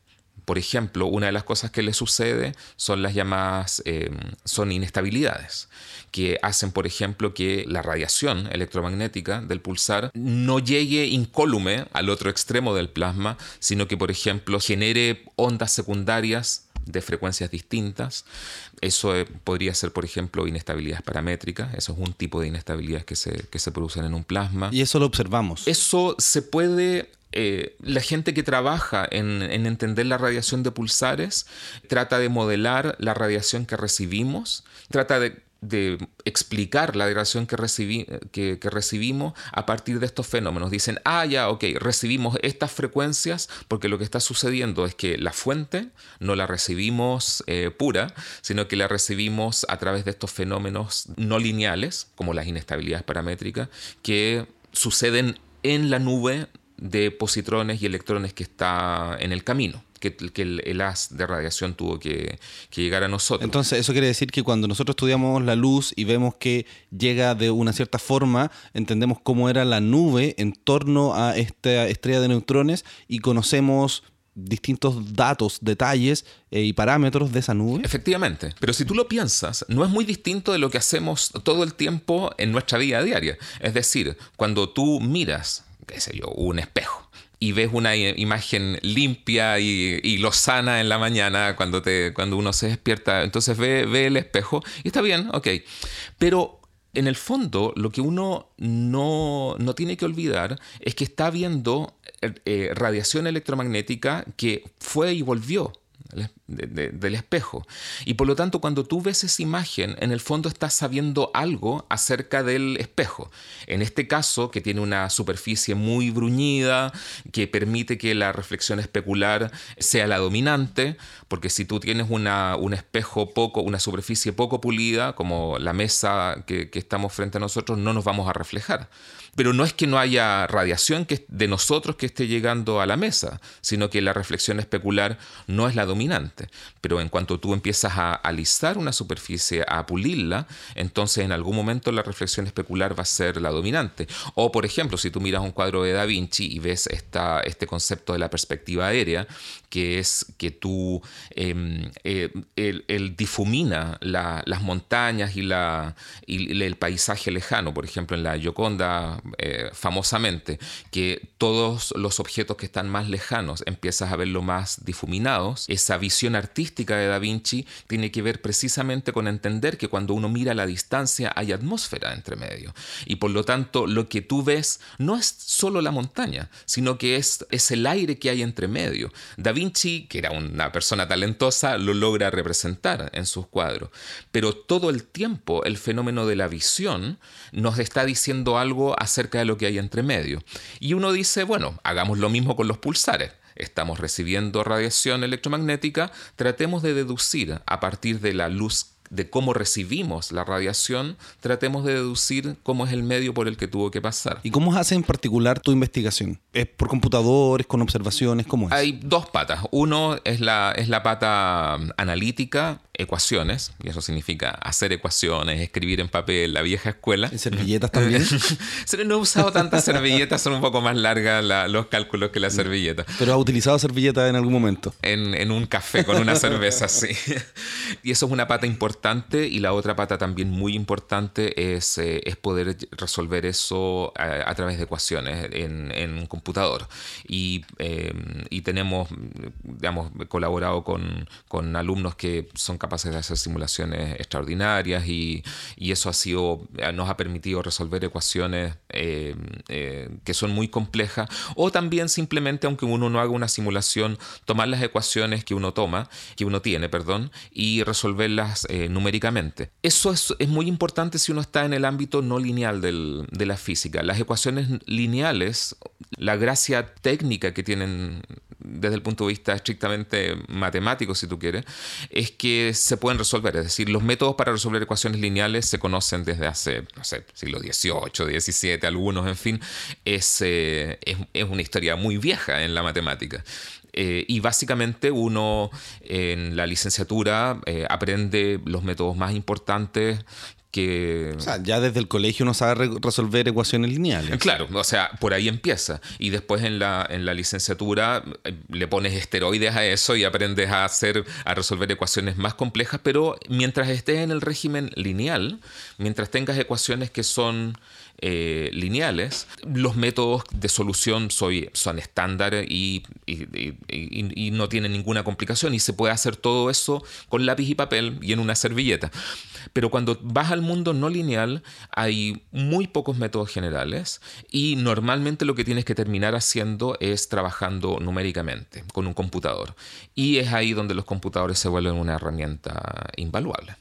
Por ejemplo, una de las cosas que le sucede son las llamadas eh, son inestabilidades que hacen, por ejemplo, que la radiación electromagnética del pulsar no llegue incólume al otro extremo del plasma, sino que, por ejemplo, genere ondas secundarias de frecuencias distintas. Eso eh, podría ser, por ejemplo, inestabilidades paramétricas. Eso es un tipo de inestabilidades que se, que se producen en un plasma. Y eso lo observamos. Eso se puede eh, la gente que trabaja en, en, entender la radiación de pulsares trata de modelar la radiación que recibimos, trata de explicar la radiación que, recibimos a partir de estos fenómenos. Dicen, ah, ya, ok, recibimos estas frecuencias porque lo que está sucediendo es que la fuente no la recibimos eh, pura, sino que la recibimos a través de estos fenómenos no lineales, como las inestabilidades paramétricas, que suceden en la nube de positrones y electrones que está en el camino que, el, haz de radiación tuvo que, llegar a nosotros. Entonces, eso quiere decir que cuando nosotros estudiamos la luz y vemos que llega de una cierta forma, entendemos cómo era la nube en torno a esta estrella de neutrones y conocemos distintos datos, detalles eh, y parámetros de esa nube. Efectivamente, pero si tú lo piensas, no es muy distinto de lo que hacemos todo el tiempo en nuestra vida diaria. Es decir, cuando tú miras, qué sé yo, un espejo y ves una imagen limpia y, lozana en la mañana cuando, te, cuando uno se despierta. Entonces ve, ve el espejo y está bien, ok. Pero en el fondo, lo que uno no, no, tiene que olvidar es que está viendo eh, radiación electromagnética que fue y volvió del espejo. Y por lo tanto, cuando tú ves esa imagen, en el fondo estás sabiendo algo acerca del espejo. En este caso, que tiene una superficie muy bruñida, que permite que la reflexión especular sea la dominante, porque si tú tienes un espejo poco, una superficie poco pulida, como la mesa que, que estamos frente a nosotros, no nos vamos a reflejar. Pero no es que no haya radiación que, de nosotros que esté llegando a la mesa, sino que la reflexión especular no es la dominante. Pero en cuanto tú empiezas a alisar una superficie, a pulirla, entonces en algún momento la reflexión especular va a ser la dominante. O por ejemplo, si tú miras un cuadro de Da Vinci y ves esta, este concepto de la perspectiva aérea, que es que tú, eh, él, difumina las montañas y, la, y el paisaje lejano. Por ejemplo, en la Gioconda eh, famosamente, que todos los objetos que están más lejanos empiezas a verlo más difuminados. Esa visión artística de Da Vinci tiene que ver precisamente con entender que cuando uno mira a la distancia hay atmósfera entre medio. Y por lo tanto, lo que tú ves no es solo la montaña, sino que es, es el aire que hay entre medio. Da Vinci, que era una persona talentosa, lo logra representar en sus cuadros. Pero todo el tiempo el fenómeno de la visión nos está diciendo algo acerca de lo que hay entre medio. Y uno dice, bueno, hagamos lo mismo con los pulsares. Estamos recibiendo radiación electromagnética, tratemos de deducir a partir de la luz de cómo recibimos la radiación, tratemos de deducir cómo es el medio por el que tuvo que pasar. ¿Y cómo hace en particular tu investigación? ¿Es por computadores, con observaciones? ¿Cómo es? Hay dos patas. Uno es la, es la pata analítica, ecuaciones, y eso significa hacer ecuaciones, escribir en papel, la vieja escuela. ¿En servilletas también? no he usado tantas servilletas, son un poco más largas los cálculos que la servilleta. ¿Pero ha utilizado servilletas en algún momento? En, en un café con una cerveza, sí. y eso es una pata importante, y la otra pata también muy importante es, eh, es poder resolver eso a, través de ecuaciones en, en un computador. Y, eh, y tenemos, digamos, colaborado con, con alumnos que son capaces de hacer simulaciones extraordinarias y, eso ha sido, nos ha permitido resolver ecuaciones eh, eh, que son muy complejas o también simplemente, aunque uno no haga una simulación, tomar las ecuaciones que uno toma, que uno tiene, perdón, y resolverlas eh, numéricamente. Eso es, muy importante si uno está en el ámbito no lineal de la física. Las ecuaciones lineales, la gracia técnica que tienen desde el punto de vista estrictamente matemático, si tú quieres, es que se pueden resolver. Es decir, los métodos para resolver ecuaciones lineales se conocen desde hace, no sé, siglo XVIII, XVII, algunos, en fin. Es, eh, es, una historia muy vieja en la matemática. Eh, y básicamente uno en la licenciatura eh, aprende los métodos más importantes o sea, ya desde el colegio uno sabe resolver ecuaciones lineales. Claro, o sea, por ahí empieza. Y después en la, en la licenciatura eh, le pones esteroides a eso y aprendes a hacer, a resolver ecuaciones más complejas, pero mientras estés en el régimen lineal, mientras tengas ecuaciones que son eh, lineales, los métodos de solución son estándar y, y, no tienen ninguna complicación y se puede hacer todo eso con lápiz y papel y en una servilleta. Pero cuando vas al mundo no lineal hay muy pocos métodos generales y normalmente lo que tienes que terminar haciendo es trabajando numéricamente con un computador. Y es ahí donde los computadores se vuelven una herramienta invaluable.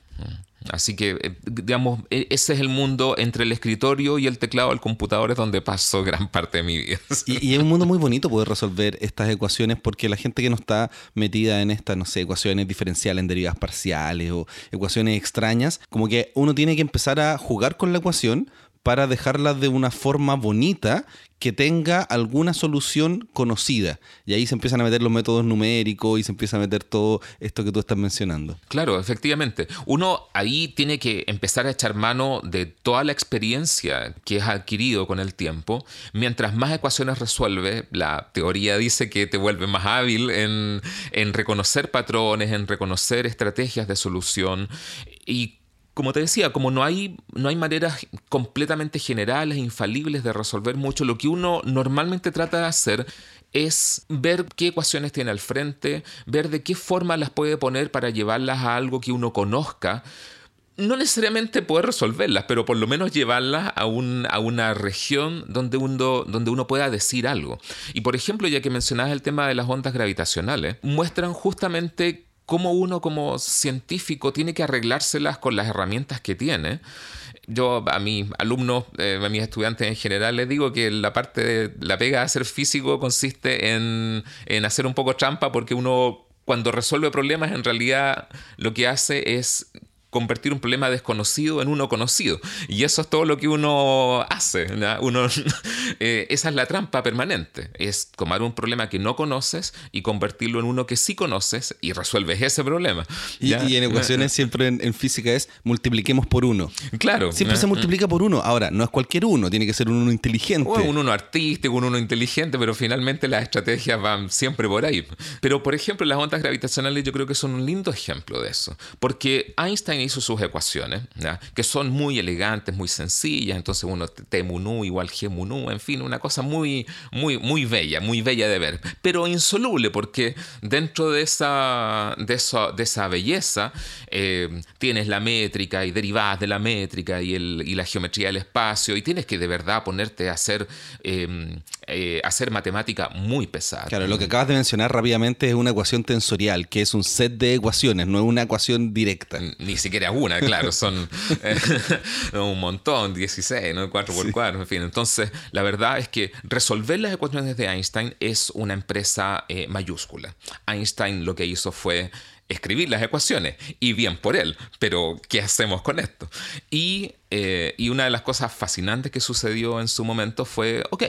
Así que, eh, digamos, e, ese es el mundo entre el escritorio y el teclado del computador, es donde paso gran parte de mi vida. Y, es un mundo muy bonito poder resolver estas ecuaciones porque la gente que no está metida en estas, no sé, ecuaciones diferenciales en derivadas parciales o ecuaciones extrañas, como que uno tiene que empezar a jugar con la ecuación para dejarla de una forma bonita que tenga alguna solución conocida. Y ahí se empiezan a meter los métodos numéricos y se empieza a meter todo esto que tú estás mencionando. Claro, efectivamente. Uno ahí tiene que empezar a echar mano de toda la experiencia que has adquirido con el tiempo. Mientras más ecuaciones resuelve, la teoría dice que te vuelve más hábil en, en reconocer patrones, en reconocer estrategias de solución y como te decía, como no hay, no hay maneras completamente generales, infalibles de resolver mucho, lo que uno normalmente trata de hacer es ver qué ecuaciones tiene al frente, ver de qué forma las puede poner para llevarlas a algo que uno conozca. No necesariamente poder resolverlas, pero por lo menos llevarlas a, un, a una región donde uno, donde uno pueda decir algo. Y por ejemplo, ya que mencionabas el tema de las ondas gravitacionales, muestran justamente cómo uno como científico tiene que arreglárselas con las herramientas que tiene. Yo a mis alumnos, eh, a mis estudiantes en general, les digo que la parte de la pega de ser físico consiste en, en hacer un poco trampa porque uno cuando resuelve problemas en realidad lo que hace es convertir un problema desconocido en uno conocido. Y eso es todo lo que uno hace. Uno, eh, esa es la trampa permanente. Es tomar un problema que no conoces y convertirlo en uno que sí conoces y resuelves ese problema. Y, en ecuaciones siempre en, física es multipliquemos por uno. Claro. Siempre se multiplica por uno. Ahora, no es cualquier uno, tiene que ser un uno inteligente. O un uno artístico, un uno inteligente, pero finalmente las estrategias van siempre por ahí. Pero, por ejemplo, las ondas gravitacionales yo creo que son un lindo ejemplo de eso. Porque Einstein hizo sus ecuaciones, que son muy elegantes, muy sencillas, entonces uno T mu igual G mu en fin, una cosa muy, muy, muy bella, muy bella de ver, pero insoluble porque dentro de esa, de de esa belleza eh, tienes la métrica y derivadas de la métrica y, el, y, la geometría del espacio y tienes que de verdad ponerte a hacer, eh, eh, hacer matemática muy pesada. Claro, lo que acabas de mencionar rápidamente es una ecuación tensorial, que es un set de ecuaciones, no es una ecuación directa. Ni siquiera una, claro, son eh, un montón, 16, ¿no? 4x4, en fin. Entonces, la verdad es que resolver las ecuaciones de Einstein es una empresa eh, mayúscula. Einstein lo que hizo fue escribir las ecuaciones y bien por él, pero ¿qué hacemos con esto? Y, eh, y una de las cosas fascinantes que sucedió en su momento fue, ok,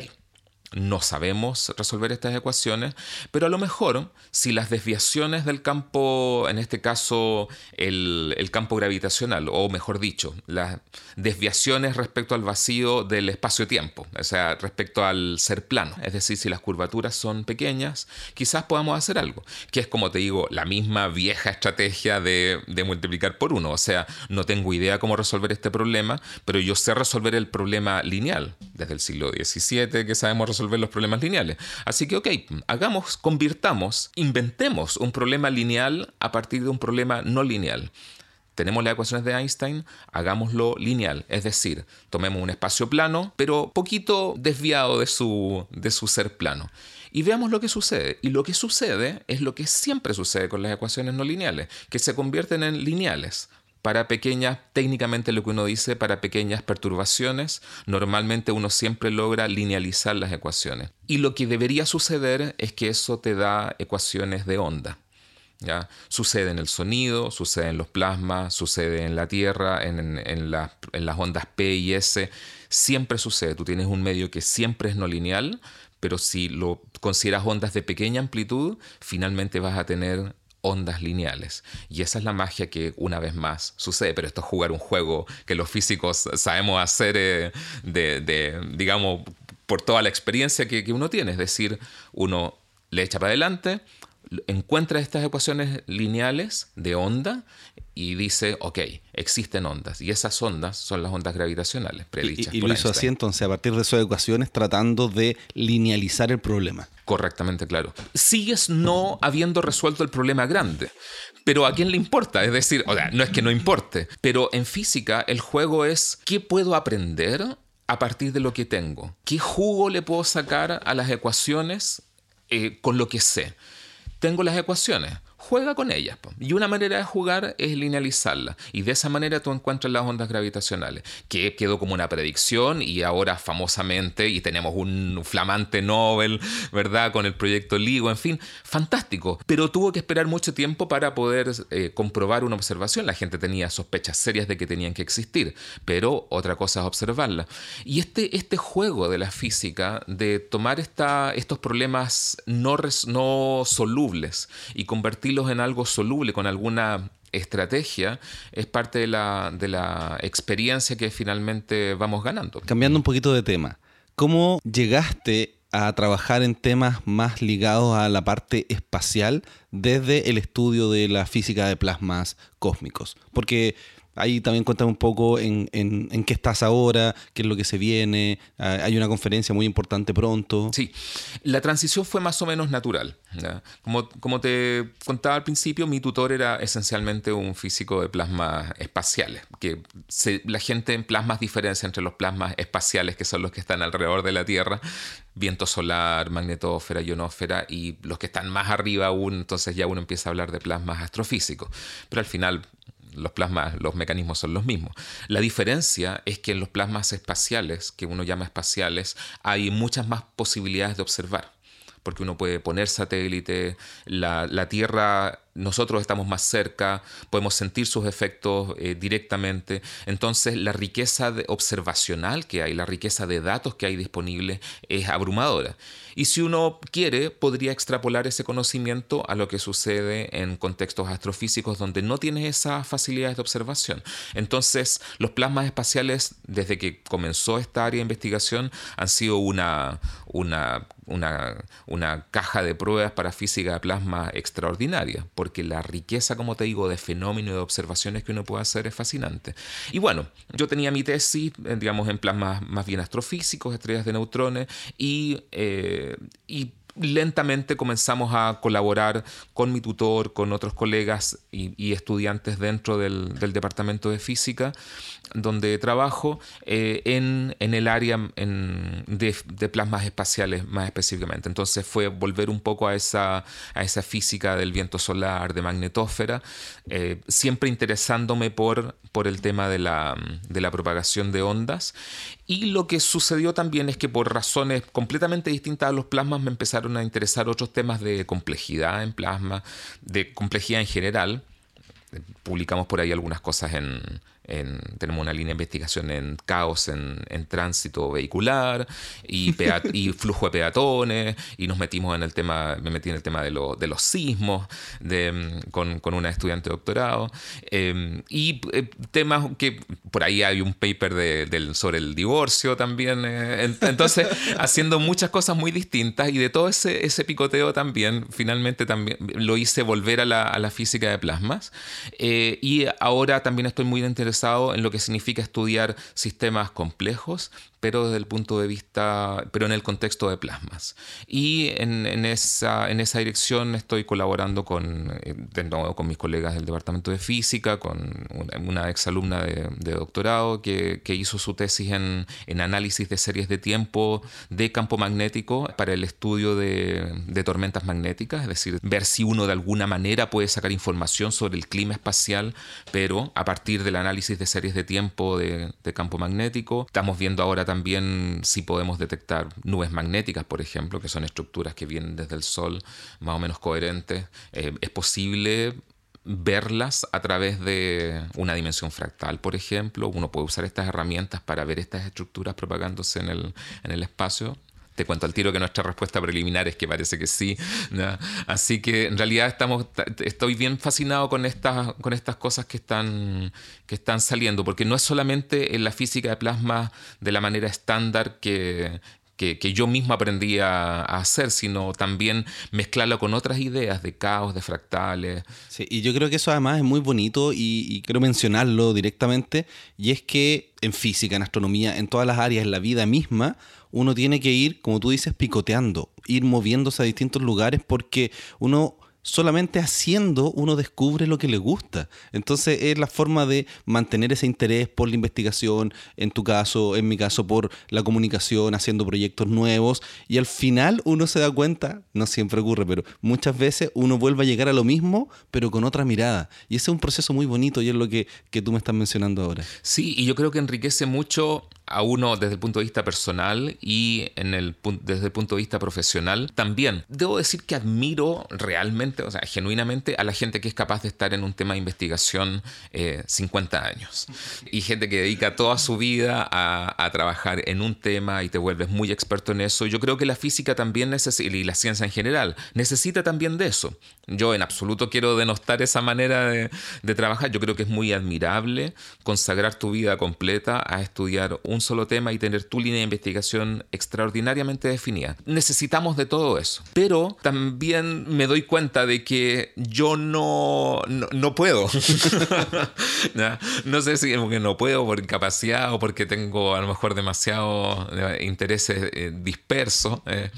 no sabemos resolver estas ecuaciones, pero a lo mejor si las desviaciones del campo, en este caso el, campo gravitacional, o mejor dicho, las desviaciones respecto al vacío del espacio-tiempo, o sea, respecto al ser plano, es decir, si las curvaturas son pequeñas, quizás podamos hacer algo, que es como te digo, la misma vieja estrategia de, de multiplicar por uno, o sea, no tengo idea cómo resolver este problema, pero yo sé resolver el problema lineal, desde el siglo XVII que sabemos resolver resolver los problemas lineales. Así que, ok, hagamos, convirtamos, inventemos un problema lineal a partir de un problema no lineal. Tenemos las ecuaciones de Einstein, hagámoslo lineal, es decir, tomemos un espacio plano, pero poquito desviado de su, de su ser plano. Y veamos lo que sucede. Y lo que sucede es lo que siempre sucede con las ecuaciones no lineales, que se convierten en lineales para pequeñas, técnicamente lo que uno dice, para pequeñas perturbaciones, normalmente uno siempre logra linealizar las ecuaciones. Y lo que debería suceder es que eso te da ecuaciones de onda. ¿ya? Sucede en el sonido, sucede en los plasmas, sucede en la Tierra, en, en las ondas P y S. Siempre sucede. Tú tienes un medio que siempre es no lineal, pero si lo consideras ondas de pequeña amplitud, finalmente vas a tener ondas lineales. Y esa es la magia que una vez más sucede, pero esto es jugar un juego que los físicos sabemos hacer eh, de, digamos, por toda la experiencia que, que uno tiene. Es decir, uno le echa para adelante, encuentra estas ecuaciones lineales de onda y dice, ok, existen ondas. Y esas ondas son las ondas gravitacionales predichas. Y, y, lo hizo así entonces, a partir de esas ecuaciones, tratando de linealizar el problema. Correctamente, claro. Sigues no habiendo resuelto el problema grande. Pero ¿a quién le importa? Es decir, o sea, no es que no importe, pero en física el juego es ¿qué puedo aprender a partir de lo que tengo? ¿Qué jugo le puedo sacar a las ecuaciones eh, con lo que sé? tengo las ecuaciones. Juega con ellas. Y una manera de jugar es linealizarlas. Y de esa manera tú encuentras las ondas gravitacionales, que quedó como una predicción y ahora famosamente, y tenemos un flamante Nobel, ¿verdad? Con el proyecto LIGO, en fin, fantástico. Pero tuvo que esperar mucho tiempo para poder eh, comprobar una observación. La gente tenía sospechas serias de que tenían que existir, pero otra cosa es observarla. Y este, este juego de la física, de tomar esta, estos problemas no, no solubles y convertirlos en algo soluble con alguna estrategia es parte de la, de la experiencia que finalmente vamos ganando. Cambiando un poquito de tema, ¿cómo llegaste a trabajar en temas más ligados a la parte espacial desde el estudio de la física de plasmas cósmicos? Porque Ahí también cuéntame un poco en, en, qué estás ahora, qué es lo que se viene. Ah, hay una conferencia muy importante pronto. Sí, la transición fue más o menos natural. Como, como te contaba al principio, mi tutor era esencialmente un físico de plasmas espaciales, que la gente en plasmas diferencia entre los plasmas espaciales, que son los que están alrededor de la Tierra, viento solar, magnetósfera, ionósfera, y los que están más arriba aún, entonces ya uno empieza a hablar de plasmas astrofísicos. Pero al final los plasmas, los mecanismos son los mismos. La diferencia es que en los plasmas espaciales, que uno llama espaciales, hay muchas más posibilidades de observar porque uno puede poner satélite, la, la Tierra nosotros estamos más cerca, podemos sentir sus efectos eh, directamente. Entonces, la riqueza observacional que hay, la riqueza de datos que hay disponible es abrumadora. Y si uno quiere, podría extrapolar ese conocimiento a lo que sucede en contextos astrofísicos donde no tienes esas facilidades de observación. Entonces, los plasmas espaciales, desde que comenzó esta área de investigación, han sido una, una, una, una caja de pruebas para física de plasma extraordinaria porque la riqueza, como te digo, de fenómenos y de observaciones que uno puede hacer es fascinante. Y bueno, yo tenía mi tesis, eh, digamos, en plasmas más bien astrofísicos, estrellas de neutrones, y, eh, y lentamente comenzamos a colaborar con mi tutor, con otros colegas y, estudiantes dentro del, departamento de física, donde trabajo eh, en, el área de, plasmas espaciales más específicamente. Entonces fue volver un poco a esa, física del viento solar, de magnetósfera, eh, siempre interesándome por, el tema de la propagación de ondas. Y lo que sucedió también es que por razones completamente distintas a los plasmas me empezaron a interesar otros temas de complejidad en plasma, de complejidad en general. Publicamos por ahí algunas cosas en, tenemos una línea de investigación en caos en, tránsito vehicular y, flujo de peatones y nos metimos en el tema, me metí en el tema de, de los sismos con, con, una estudiante de doctorado em, y eh, temas que por ahí hay un paper de, sobre el divorcio también, eh, entonces haciendo muchas cosas muy distintas y de todo ese, ese picoteo también, finalmente también lo hice volver a la, a la física de plasmas eh, y ahora también estoy muy interesado en lo que significa estudiar sistemas complejos pero desde el punto de vista, pero en el contexto de plasmas. Y en, esa, en esa dirección estoy colaborando con, eh, de nuevo, con mis colegas del Departamento de Física, con una, exalumna de, de doctorado que, que, hizo su tesis en, en, análisis de series de tiempo de campo magnético para el estudio de, de tormentas magnéticas, es decir, ver si uno de alguna manera puede sacar información sobre el clima espacial, pero a partir del análisis de series de tiempo de, de campo magnético. Estamos viendo ahora también también si podemos detectar nubes magnéticas, por ejemplo, que son estructuras que vienen desde el Sol, más o menos coherentes. Eh, es posible verlas a través de una dimensión fractal, por ejemplo. Uno puede usar estas herramientas para ver estas estructuras propagándose en el, en el espacio. Te cuento al tiro que nuestra respuesta preliminar es que parece que sí. Así que en realidad estamos, estoy bien fascinado con estas, con estas cosas que están, que están saliendo, porque no es solamente en la física de plasma de la manera estándar que, que, yo mismo aprendí a, hacer, sino también mezclarlo con otras ideas de caos, de fractales. Sí, y yo creo que eso además es muy bonito y, y quiero mencionarlo directamente, y es que en física, en astronomía, en todas las áreas, en la vida misma, uno tiene que ir, como tú dices, picoteando, ir moviéndose a distintos lugares porque uno solamente haciendo uno descubre lo que le gusta. Entonces es la forma de mantener ese interés por la investigación, en tu caso, en mi caso, por la comunicación, haciendo proyectos nuevos. Y al final uno se da cuenta, no siempre ocurre, pero muchas veces uno vuelve a llegar a lo mismo, pero con otra mirada. Y ese es un proceso muy bonito y es lo que, tú me estás mencionando ahora. Sí, y yo creo que enriquece mucho a uno desde el punto de vista personal y en el, desde el punto de vista profesional también. Debo decir que admiro realmente, o sea, genuinamente a la gente que es capaz de estar en un tema de investigación 50 eh, años. Y gente que dedica toda su vida a, trabajar en un tema y te vuelves muy experto en eso. Yo creo que la física también necesita, y la ciencia en general, necesita también de eso. Yo en absoluto quiero denostar esa manera de, trabajar. Yo creo que es muy admirable consagrar tu vida completa a estudiar un solo tema y tener tu línea de investigación extraordinariamente definida. Necesitamos de todo eso. Pero también me doy cuenta de que yo no, no, puedo. ¿No? sé si es porque no puedo por incapacidad o porque tengo a lo mejor demasiado eh, intereses eh, dispersos. Eh.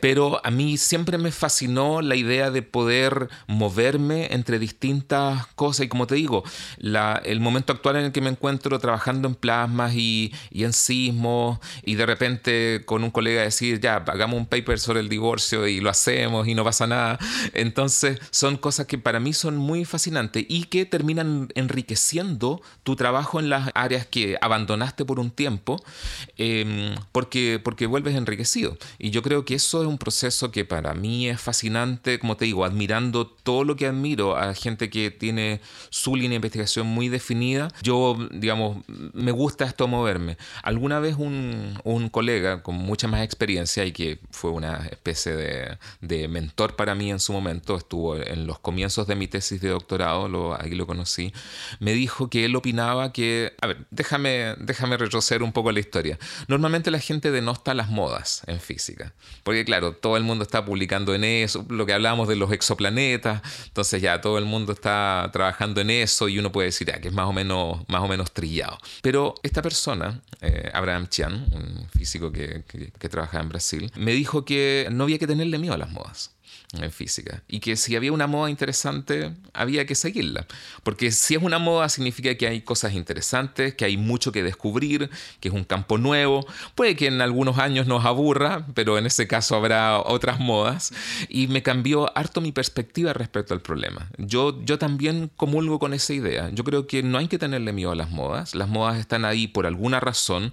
Pero a mí siempre me fascinó la idea de poder moverme entre distintas cosas. Y como te digo, el momento actual en el que me encuentro trabajando en plasmas y y en sismos y de repente con un colega decir, ya, hagamos un paper sobre el divorcio y lo hacemos y no pasa nada. Entonces son cosas que para mí son muy fascinantes y que terminan enriqueciendo tu trabajo en las áreas que abandonaste por un tiempo em, porque, porque vuelves enriquecido. Y yo creo que eso es un proceso que para mí es fascinante, como te digo, admirando todo lo que admiro a gente que tiene su línea de investigación muy definida. Yo, digamos, me gusta esto moverme. Alguna vez un, colega con mucha más experiencia y que fue una especie de, mentor para mí en su momento, estuvo en los comienzos de mi tesis de doctorado, lo, ahí lo conocí, me dijo que él opinaba que, a ver, déjame, déjame retroceder un poco la historia. Normalmente la gente denosta las modas en física, porque claro, todo el mundo está publicando en eso, lo que hablábamos de los exoplanetas, entonces ya todo el mundo está trabajando en eso y uno puede decir que es más o menos, más o menos trillado. Pero esta persona eh, Abraham Chian, un físico que, que, que trabaja en Brasil, me dijo que no había que tenerle miedo a las modas en física. Y que si había una moda interesante, había que seguirla. Porque si es una moda, significa que hay cosas interesantes, que hay mucho que descubrir, que es un campo nuevo. Puede que en algunos años nos aburra, pero en ese caso habrá otras modas. Y me cambió harto mi perspectiva respecto al problema. Yo, yo también comulgo con esa idea. Yo creo que no hay que tenerle miedo a las modas. Las modas están ahí por alguna razón,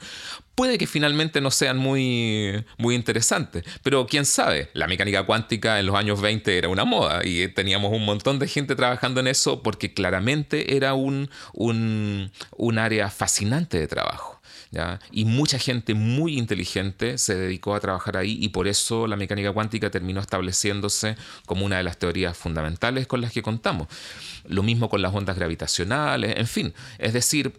puede que finalmente no sean muy, muy interesantes. Pero quién sabe, la mecánica cuántica en los años 20 era una moda y teníamos un montón de gente trabajando en eso porque claramente era un, un, un área fascinante de trabajo. ¿Ya? Y mucha gente muy inteligente se dedicó a trabajar ahí y por eso la mecánica cuántica terminó estableciéndose como una de las teorías fundamentales con las que contamos. Lo mismo con las ondas gravitacionales, en fin. Es decir,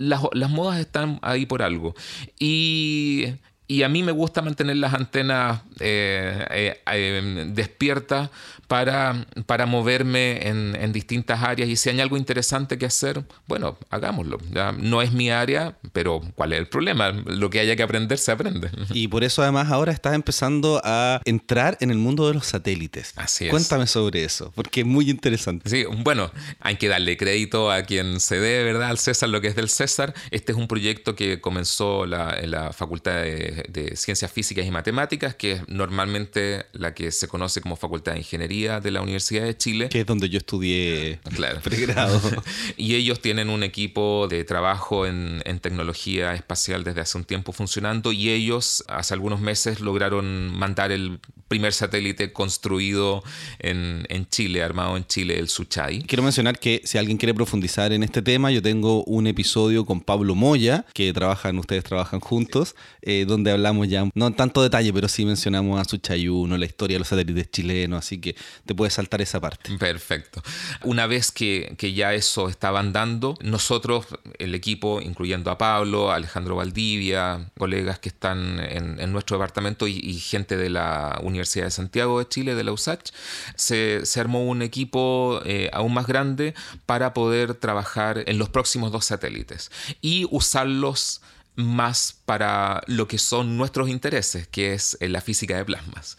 las, las modas están ahí por algo. Y y a mí me gusta mantener las antenas eh, eh, eh, despiertas para, para moverme en, distintas áreas y si hay algo interesante que hacer, bueno, hagámoslo. No es mi área, pero ¿cuál es el problema? Lo que haya que aprender se aprende. Y por eso además ahora estás empezando a entrar en el mundo de los satélites. Así es. Cuéntame sobre eso, porque es muy interesante. Sí, bueno, hay que darle crédito a quien se dé, ¿verdad? Al César lo que es del César. Este es un proyecto que comenzó la, en la Facultad de de, Ciencias Físicas y Matemáticas, que es normalmente la que se conoce como Facultad de Ingeniería de la Universidad de Chile. Que es donde yo estudié claro. pregrado. y ellos tienen un equipo de trabajo en, en tecnología espacial desde hace un tiempo funcionando y ellos hace algunos meses lograron mandar el primer satélite construido en, en, Chile, armado en Chile, el Suchai. Quiero mencionar que si alguien quiere profundizar en este tema, yo tengo un episodio con Pablo Moya, que trabajan, ustedes trabajan juntos, eh, donde hablamos ya, no en tanto detalle, pero sí mencionamos a Suchai 1, la historia de los satélites chilenos, así que te puedes saltar esa parte. Perfecto. Una vez que, que ya eso estaba andando, nosotros, el equipo, incluyendo a Pablo, a Alejandro Valdivia, colegas que están en, en nuestro departamento y, gente de la Universidad de Santiago de Chile, de la USACH, se, armó un equipo eh, aún más grande para poder trabajar en los próximos dos satélites y usarlos más para lo que son nuestros intereses, que es eh, la física de plasmas.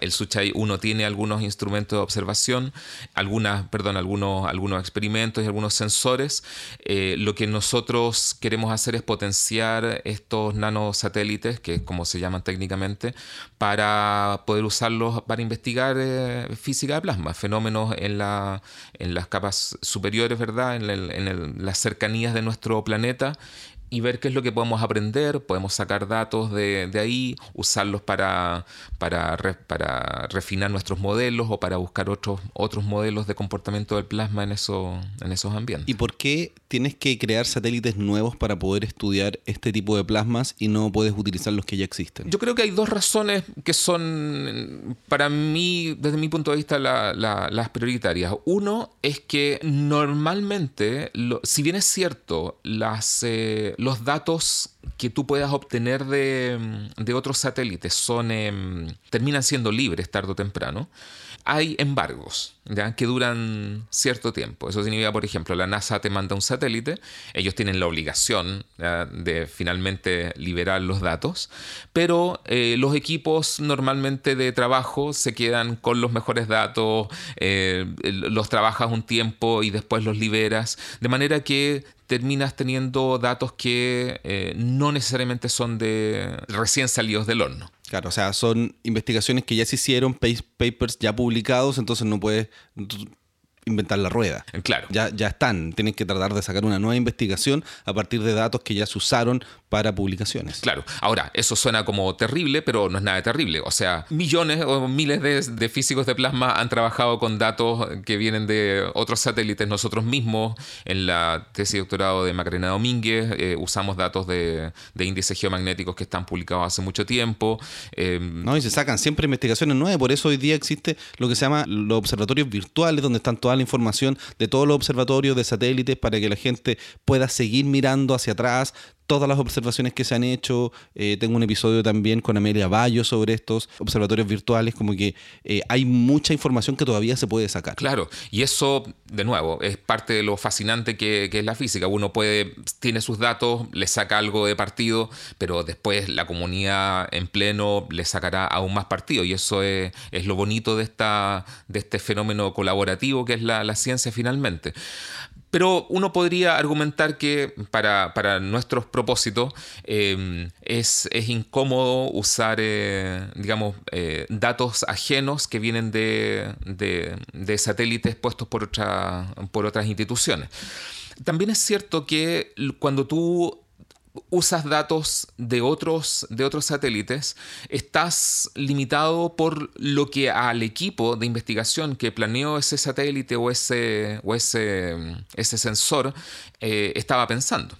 El Suchai 1 tiene algunos instrumentos de observación, algunas, perdón, algunos, algunos experimentos y algunos sensores. Eh, lo que nosotros queremos hacer es potenciar estos nanosatélites, que es como se llaman técnicamente, para poder usarlos para investigar eh, física de plasma, fenómenos en, la, en las capas superiores, ¿verdad? En, en las cercanías de nuestro planeta y ver qué es lo que podemos aprender, podemos sacar datos de, ahí, usarlos para, para, para, refinar nuestros modelos o para buscar otros, otros modelos de comportamiento del plasma en, eso, en esos ambientes. ¿Y por qué tienes que crear satélites nuevos para poder estudiar este tipo de plasmas y no puedes utilizar los que ya existen? Yo creo que hay dos razones que son, para mí, desde mi punto de vista, las prioritarias. Uno es que normalmente, si bien es cierto, las... Eh, los datos que tú puedas obtener de, otros satélites son, em, terminan siendo libres tarde o temprano hay embargos que duran cierto tiempo. Eso significa, por ejemplo, la NASA te manda un satélite, ellos tienen la obligación de finalmente liberar los datos, pero eh, los equipos normalmente de trabajo se quedan con los mejores datos, eh, los trabajas un tiempo y después los liberas, de manera que terminas teniendo datos que eh, no necesariamente son de recién salidos del horno. Claro, o sea, son investigaciones que ya se hicieron, papers ya publicados, entonces no puedes inventar la rueda. Claro. Ya, ya están, tienes que tratar de sacar una nueva investigación a partir de datos que ya se usaron para publicaciones. Claro. Ahora, eso suena como terrible, pero no es nada terrible. O sea, millones o miles de, físicos de plasma han trabajado con datos que vienen de otros satélites. Nosotros mismos, en la tesis de doctorado de Macarena Domínguez, eh, usamos datos de, índices geomagnéticos que están publicados hace mucho tiempo. Em, no, y se sacan siempre investigaciones nuevas. Por eso hoy día existe lo que se llama los observatorios virtuales, donde están toda la información de todos los observatorios de satélites para que la gente pueda seguir mirando hacia atrás, todas las observaciones que se han hecho. Eh, tengo un episodio también con Amelia Bayo sobre estos observatorios virtuales, como que eh, hay mucha información que todavía se puede sacar. Claro, y eso, de nuevo, es parte de lo fascinante que, es la física. Uno puede, tiene sus datos, le saca algo de partido, pero después la comunidad en pleno le sacará aún más partido. Y eso es, lo bonito de, esta, de este fenómeno colaborativo que es la, la ciencia finalmente. Pero uno podría argumentar que para, nuestros propósitos em, es, incómodo usar, eh, digamos, eh, datos ajenos que vienen de, de, satélites puestos por, otra, por otras instituciones. También es cierto que cuando tú usas datos de otros, de otros satélites, estás limitado por lo que al equipo de investigación que planeó ese satélite o ese, o ese, ese sensor eh, estaba pensando.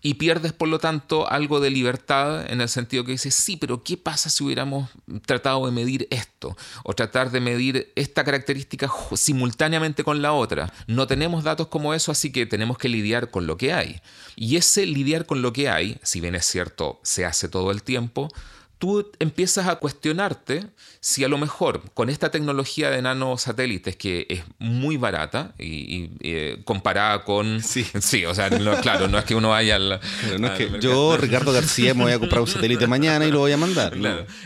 Y pierdes, por lo tanto, algo de libertad en el sentido que dices, sí, pero ¿qué pasa si hubiéramos tratado de medir esto? O tratar de medir esta característica simultáneamente con la otra. No tenemos datos como eso, así que tenemos que lidiar con lo que hay. Y ese lidiar con lo que hay, si bien es cierto, se hace todo el tiempo, tú empiezas a cuestionarte si a lo mejor con esta tecnología de nanosatélites que es muy barata y, eh, comparada con... Sí. sí, o sea, claro, no es que uno vaya al... yo, Ricardo García, me voy a comprar un satélite mañana y lo voy a mandar.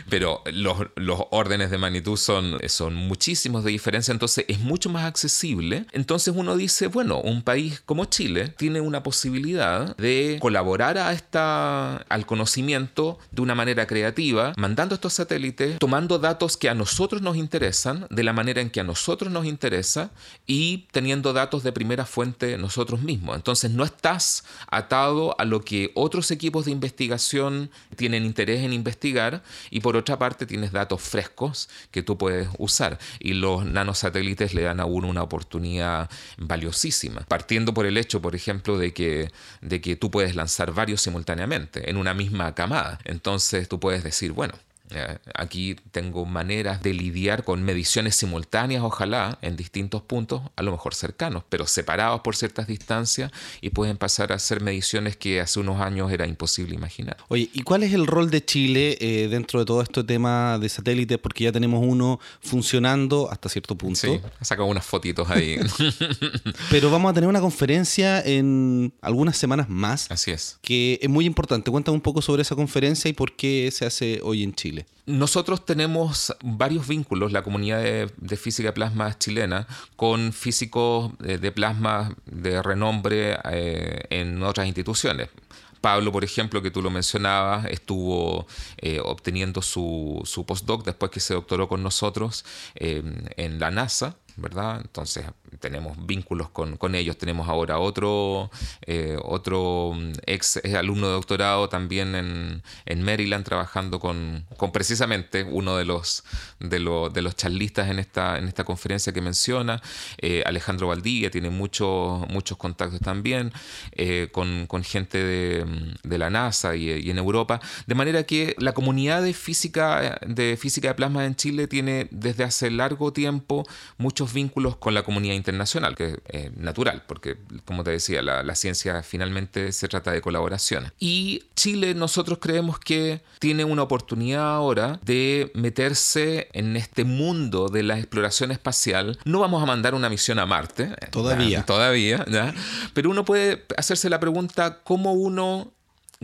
Pero los, los, órdenes de magnitud son, son muchísimos de diferencia, entonces es mucho más accesible. Entonces uno dice, bueno, un país como Chile tiene una posibilidad de colaborar a esta, al conocimiento de una manera creativa mandando estos satélites, tomando datos que a nosotros nos interesan, de la manera en que a nosotros nos interesa y teniendo datos de primera fuente nosotros mismos. Entonces no estás atado a lo que otros equipos de investigación tienen interés en investigar y por otra parte tienes datos frescos que tú puedes usar y los nanosatélites le dan a uno una oportunidad valiosísima, partiendo por el hecho, por ejemplo, de que, de que tú puedes lanzar varios simultáneamente en una misma camada. Entonces tú puedes decir, bueno, Aquí tengo maneras de lidiar con mediciones simultáneas, ojalá, en distintos puntos, a lo mejor cercanos, pero separados por ciertas distancias y pueden pasar a ser mediciones que hace unos años era imposible imaginar. Oye, ¿y cuál es el rol de Chile eh, dentro de todo este tema de satélites? Porque ya tenemos uno funcionando hasta cierto punto. Sí, sacado unas fotitos ahí. pero vamos a tener una conferencia en algunas semanas más. Así es. Que es muy importante. Cuéntame un poco sobre esa conferencia y por qué se hace hoy en Chile. Nosotros tenemos varios vínculos, la comunidad de, física de plasma chilena, con físicos de, plasma de renombre eh, en otras instituciones. Pablo, por ejemplo, que tú lo mencionabas, estuvo eh, obteniendo su, postdoc después que se doctoró con nosotros eh, en la NASA, ¿verdad? Entonces tenemos vínculos con, ellos. Tenemos ahora otro, eh, otro mm, ex alumno de doctorado también en, Maryland trabajando con, con, precisamente uno de los, de, de los charlistas en esta, en esta conferencia que menciona. Eh, Alejandro Valdivia tiene muchos muchos contactos también eh, con, gente de, mm, de, la NASA y, y, en Europa. De manera que la comunidad de física, de física de plasma en Chile tiene desde hace largo tiempo muchos vínculos con la comunidad internacional, que es natural, porque como te decía, la, ciencia finalmente se trata de colaboración. Y Chile nosotros creemos que tiene una oportunidad ahora de meterse en este mundo de la exploración espacial. No vamos a mandar una misión a Marte. Todavía. Todavía, Pero uno puede hacerse la pregunta, ¿cómo uno,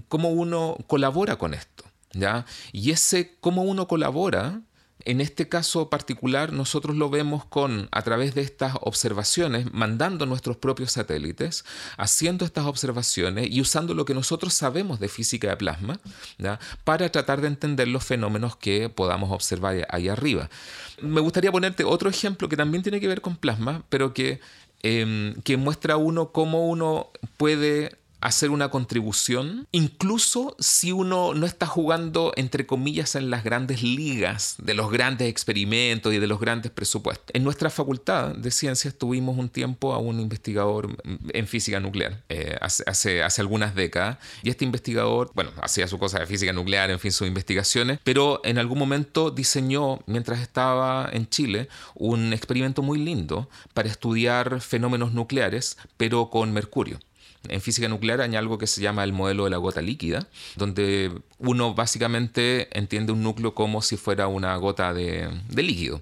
cómo uno colabora con esto? ¿Ya? Y ese cómo uno colabora en este caso particular, nosotros lo vemos con, a través de estas observaciones, mandando nuestros propios satélites, haciendo estas observaciones y usando lo que nosotros sabemos de física de plasma, para tratar de entender los fenómenos que podamos observar ahí arriba. Me gustaría ponerte otro ejemplo que también tiene que ver con plasma, pero que, em, que muestra uno cómo uno puede hacer una contribución, incluso si uno no está jugando, entre comillas, en las grandes ligas de los grandes experimentos y de los grandes presupuestos. En nuestra facultad de ciencias tuvimos un tiempo a un investigador en física nuclear, eh, hace, hace, algunas décadas, y este investigador, bueno, hacía su cosa de física nuclear, en fin, sus investigaciones, pero en algún momento diseñó, mientras estaba en Chile, un experimento muy lindo para estudiar fenómenos nucleares, pero con mercurio. En física nuclear hay algo que se llama el modelo de la gota líquida, donde uno básicamente entiende un núcleo como si fuera una gota de, líquido.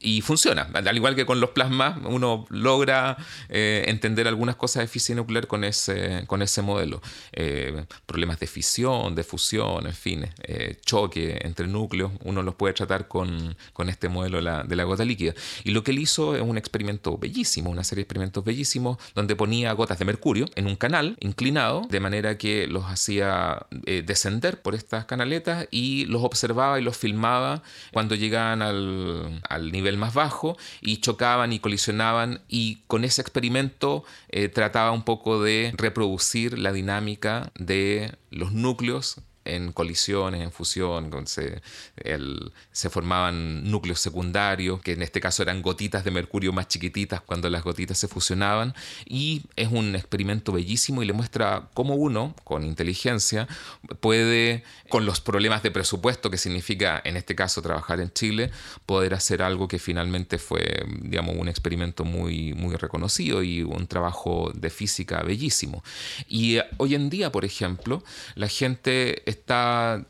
Y funciona. Al igual que con los plasmas, uno logra eh, entender algunas cosas de física nuclear con ese, con ese modelo. Eh, problemas de fisión, de fusión, en fin, eh, choque entre núcleos, uno los puede tratar con, este modelo de la, gota líquida. Y lo que él hizo es un experimento bellísimo, una serie de experimentos bellísimos, donde ponía gotas de mercurio en un canal inclinado, de manera que los hacía eh, descender por estas canaletas y los observaba y los filmaba cuando llegaban al, al nivel más bajo y chocaban y colisionaban y con ese experimento eh, trataba un poco de reproducir la dinámica de los núcleos en colisiones, en fusión, se, formaban núcleos secundarios, que en este caso eran gotitas de mercurio más chiquititas cuando las gotitas se fusionaban, y es un experimento bellísimo y le muestra cómo uno, con inteligencia, puede, con los problemas de presupuesto que significa en este caso trabajar en Chile, poder hacer algo que finalmente fue, digamos, un experimento muy, muy reconocido y un trabajo de física bellísimo. Y eh, hoy en día, por ejemplo, la gente está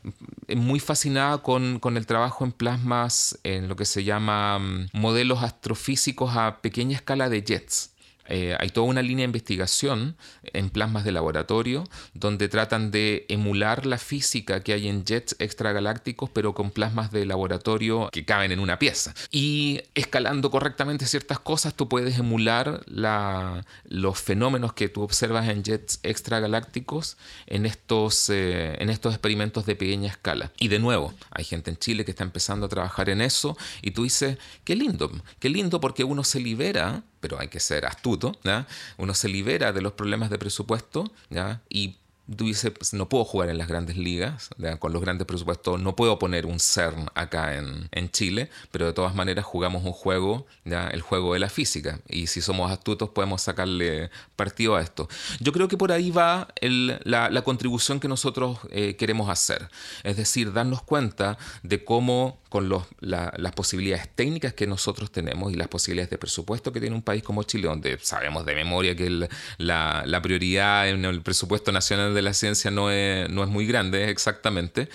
muy fascinada con, con, el trabajo en plasmas, en lo que se llama mm, modelos astrofísicos a pequeña escala de jets. Eh, hay toda una línea de investigación en plasmas de laboratorio donde tratan de emular la física que hay en jets extragalácticos, pero con plasmas de laboratorio que caben en una pieza. Y escalando correctamente ciertas cosas, tú puedes emular los fenómenos que tú observas en jets extragalácticos en estos, eh, en estos experimentos de pequeña escala. Y de nuevo, hay gente en Chile que está empezando a trabajar en eso y tú dices, qué lindo, qué lindo porque uno se libera pero hay que ser astuto, uno se libera de los problemas de presupuesto y tú dices, pues, no puedo jugar en las grandes ligas, con los grandes presupuestos, no puedo poner un CERN acá en, en, Chile, pero de todas maneras jugamos un juego, ¿ya? el juego de la física, y si somos astutos podemos sacarle partido a esto. Yo creo que por ahí va la, la, contribución que nosotros eh, queremos hacer, es decir, darnos cuenta de cómo con las posibilidades técnicas que nosotros tenemos y las posibilidades de presupuesto que tiene un país como Chile, donde sabemos de memoria que la, la prioridad en el presupuesto nacional de la ciencia no es, no es muy grande exactamente,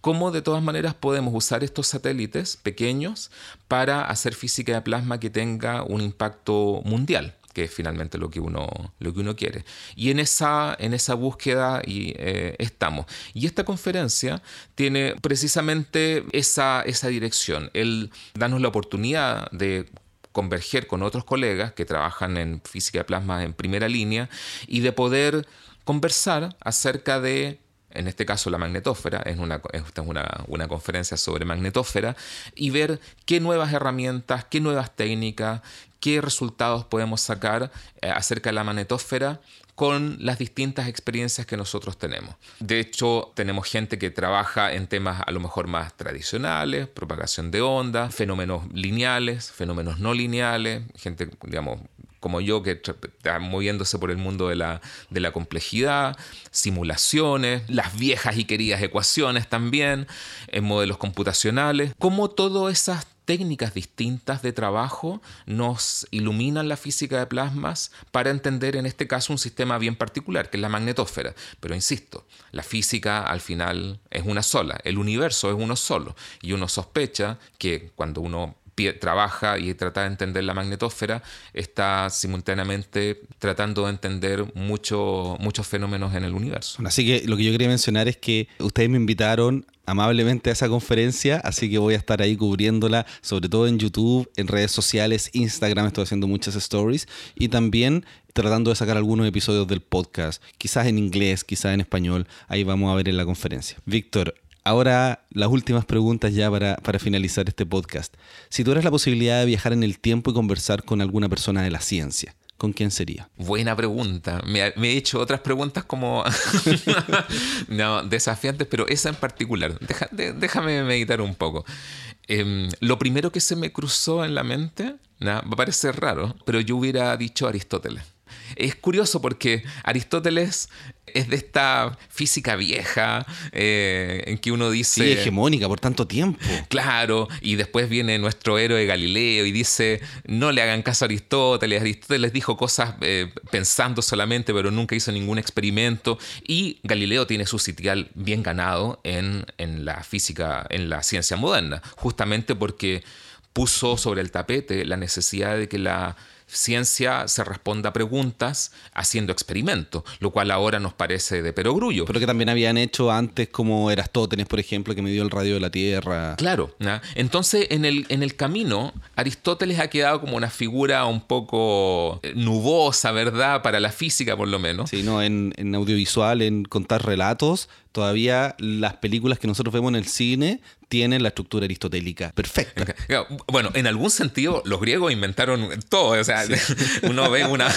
cómo de todas maneras podemos usar estos satélites pequeños para hacer física de plasma que tenga un impacto mundial que es finalmente lo que uno, lo que uno quiere. Y en esa, en esa búsqueda y, eh, estamos. Y esta conferencia tiene precisamente esa, esa dirección, el darnos la oportunidad de converger con otros colegas que trabajan en física de plasma en primera línea y de poder conversar acerca de en este caso la magnetósfera, es, una, es una, una, conferencia sobre magnetósfera, y ver qué nuevas herramientas, qué nuevas técnicas, qué resultados podemos sacar eh, acerca de la magnetósfera con las distintas experiencias que nosotros tenemos. De hecho, tenemos gente que trabaja en temas a lo mejor más tradicionales, propagación de ondas, fenómenos lineales, fenómenos no lineales, gente, digamos, como yo, que está moviéndose por el mundo de la, de la complejidad, simulaciones, las viejas y queridas ecuaciones también, en modelos computacionales, cómo todas esas técnicas distintas de trabajo nos iluminan la física de plasmas para entender en este caso un sistema bien particular, que es la magnetósfera. Pero insisto, la física al final es una sola, el universo es uno solo, y uno sospecha que cuando uno trabaja y trata de entender la magnetósfera, está simultáneamente tratando de entender mucho, muchos fenómenos en el universo. Así que lo que yo quería mencionar es que ustedes me invitaron amablemente a esa conferencia, así que voy a estar ahí cubriéndola, sobre todo en YouTube, en redes sociales, Instagram, estoy haciendo muchas stories y también tratando de sacar algunos episodios del podcast, quizás en inglés, quizás en español, ahí vamos a ver en la conferencia. Víctor, Ahora, las últimas preguntas ya para, finalizar este podcast. Si tuvieras la posibilidad de viajar en el tiempo y conversar con alguna persona de la ciencia, ¿con quién sería? Buena pregunta. Me, he hecho otras preguntas como no, desafiantes, pero esa en particular. déjame meditar un poco. Em, lo primero que se me cruzó en la mente, va a parecer raro, pero yo hubiera dicho Aristóteles. Es curioso porque Aristóteles es de esta física vieja eh, en que uno dice... Sí, hegemónica por tanto tiempo. Claro, y después viene nuestro héroe Galileo y dice, no le hagan caso a Aristóteles, Aristóteles dijo cosas eh, pensando solamente, pero nunca hizo ningún experimento, y Galileo tiene su sitial bien ganado en, en la física, en la ciencia moderna, justamente porque puso sobre el tapete la necesidad de que la ciencia se responda a preguntas haciendo experimentos, lo cual ahora nos parece de perogrullo. Pero que también habían hecho antes como Erastótenes, por ejemplo, que midió el radio de la Tierra. Claro. Entonces, en el, en el camino, Aristóteles ha quedado como una figura un poco eh, nubosa, ¿verdad? Para la física, por lo menos. Sí, no, en, en audiovisual, en contar relatos, todavía las películas que nosotros vemos en el cine tienen la estructura aristotélica perfecta. Bueno, en algún sentido los griegos inventaron todo. O sea, uno, ve una,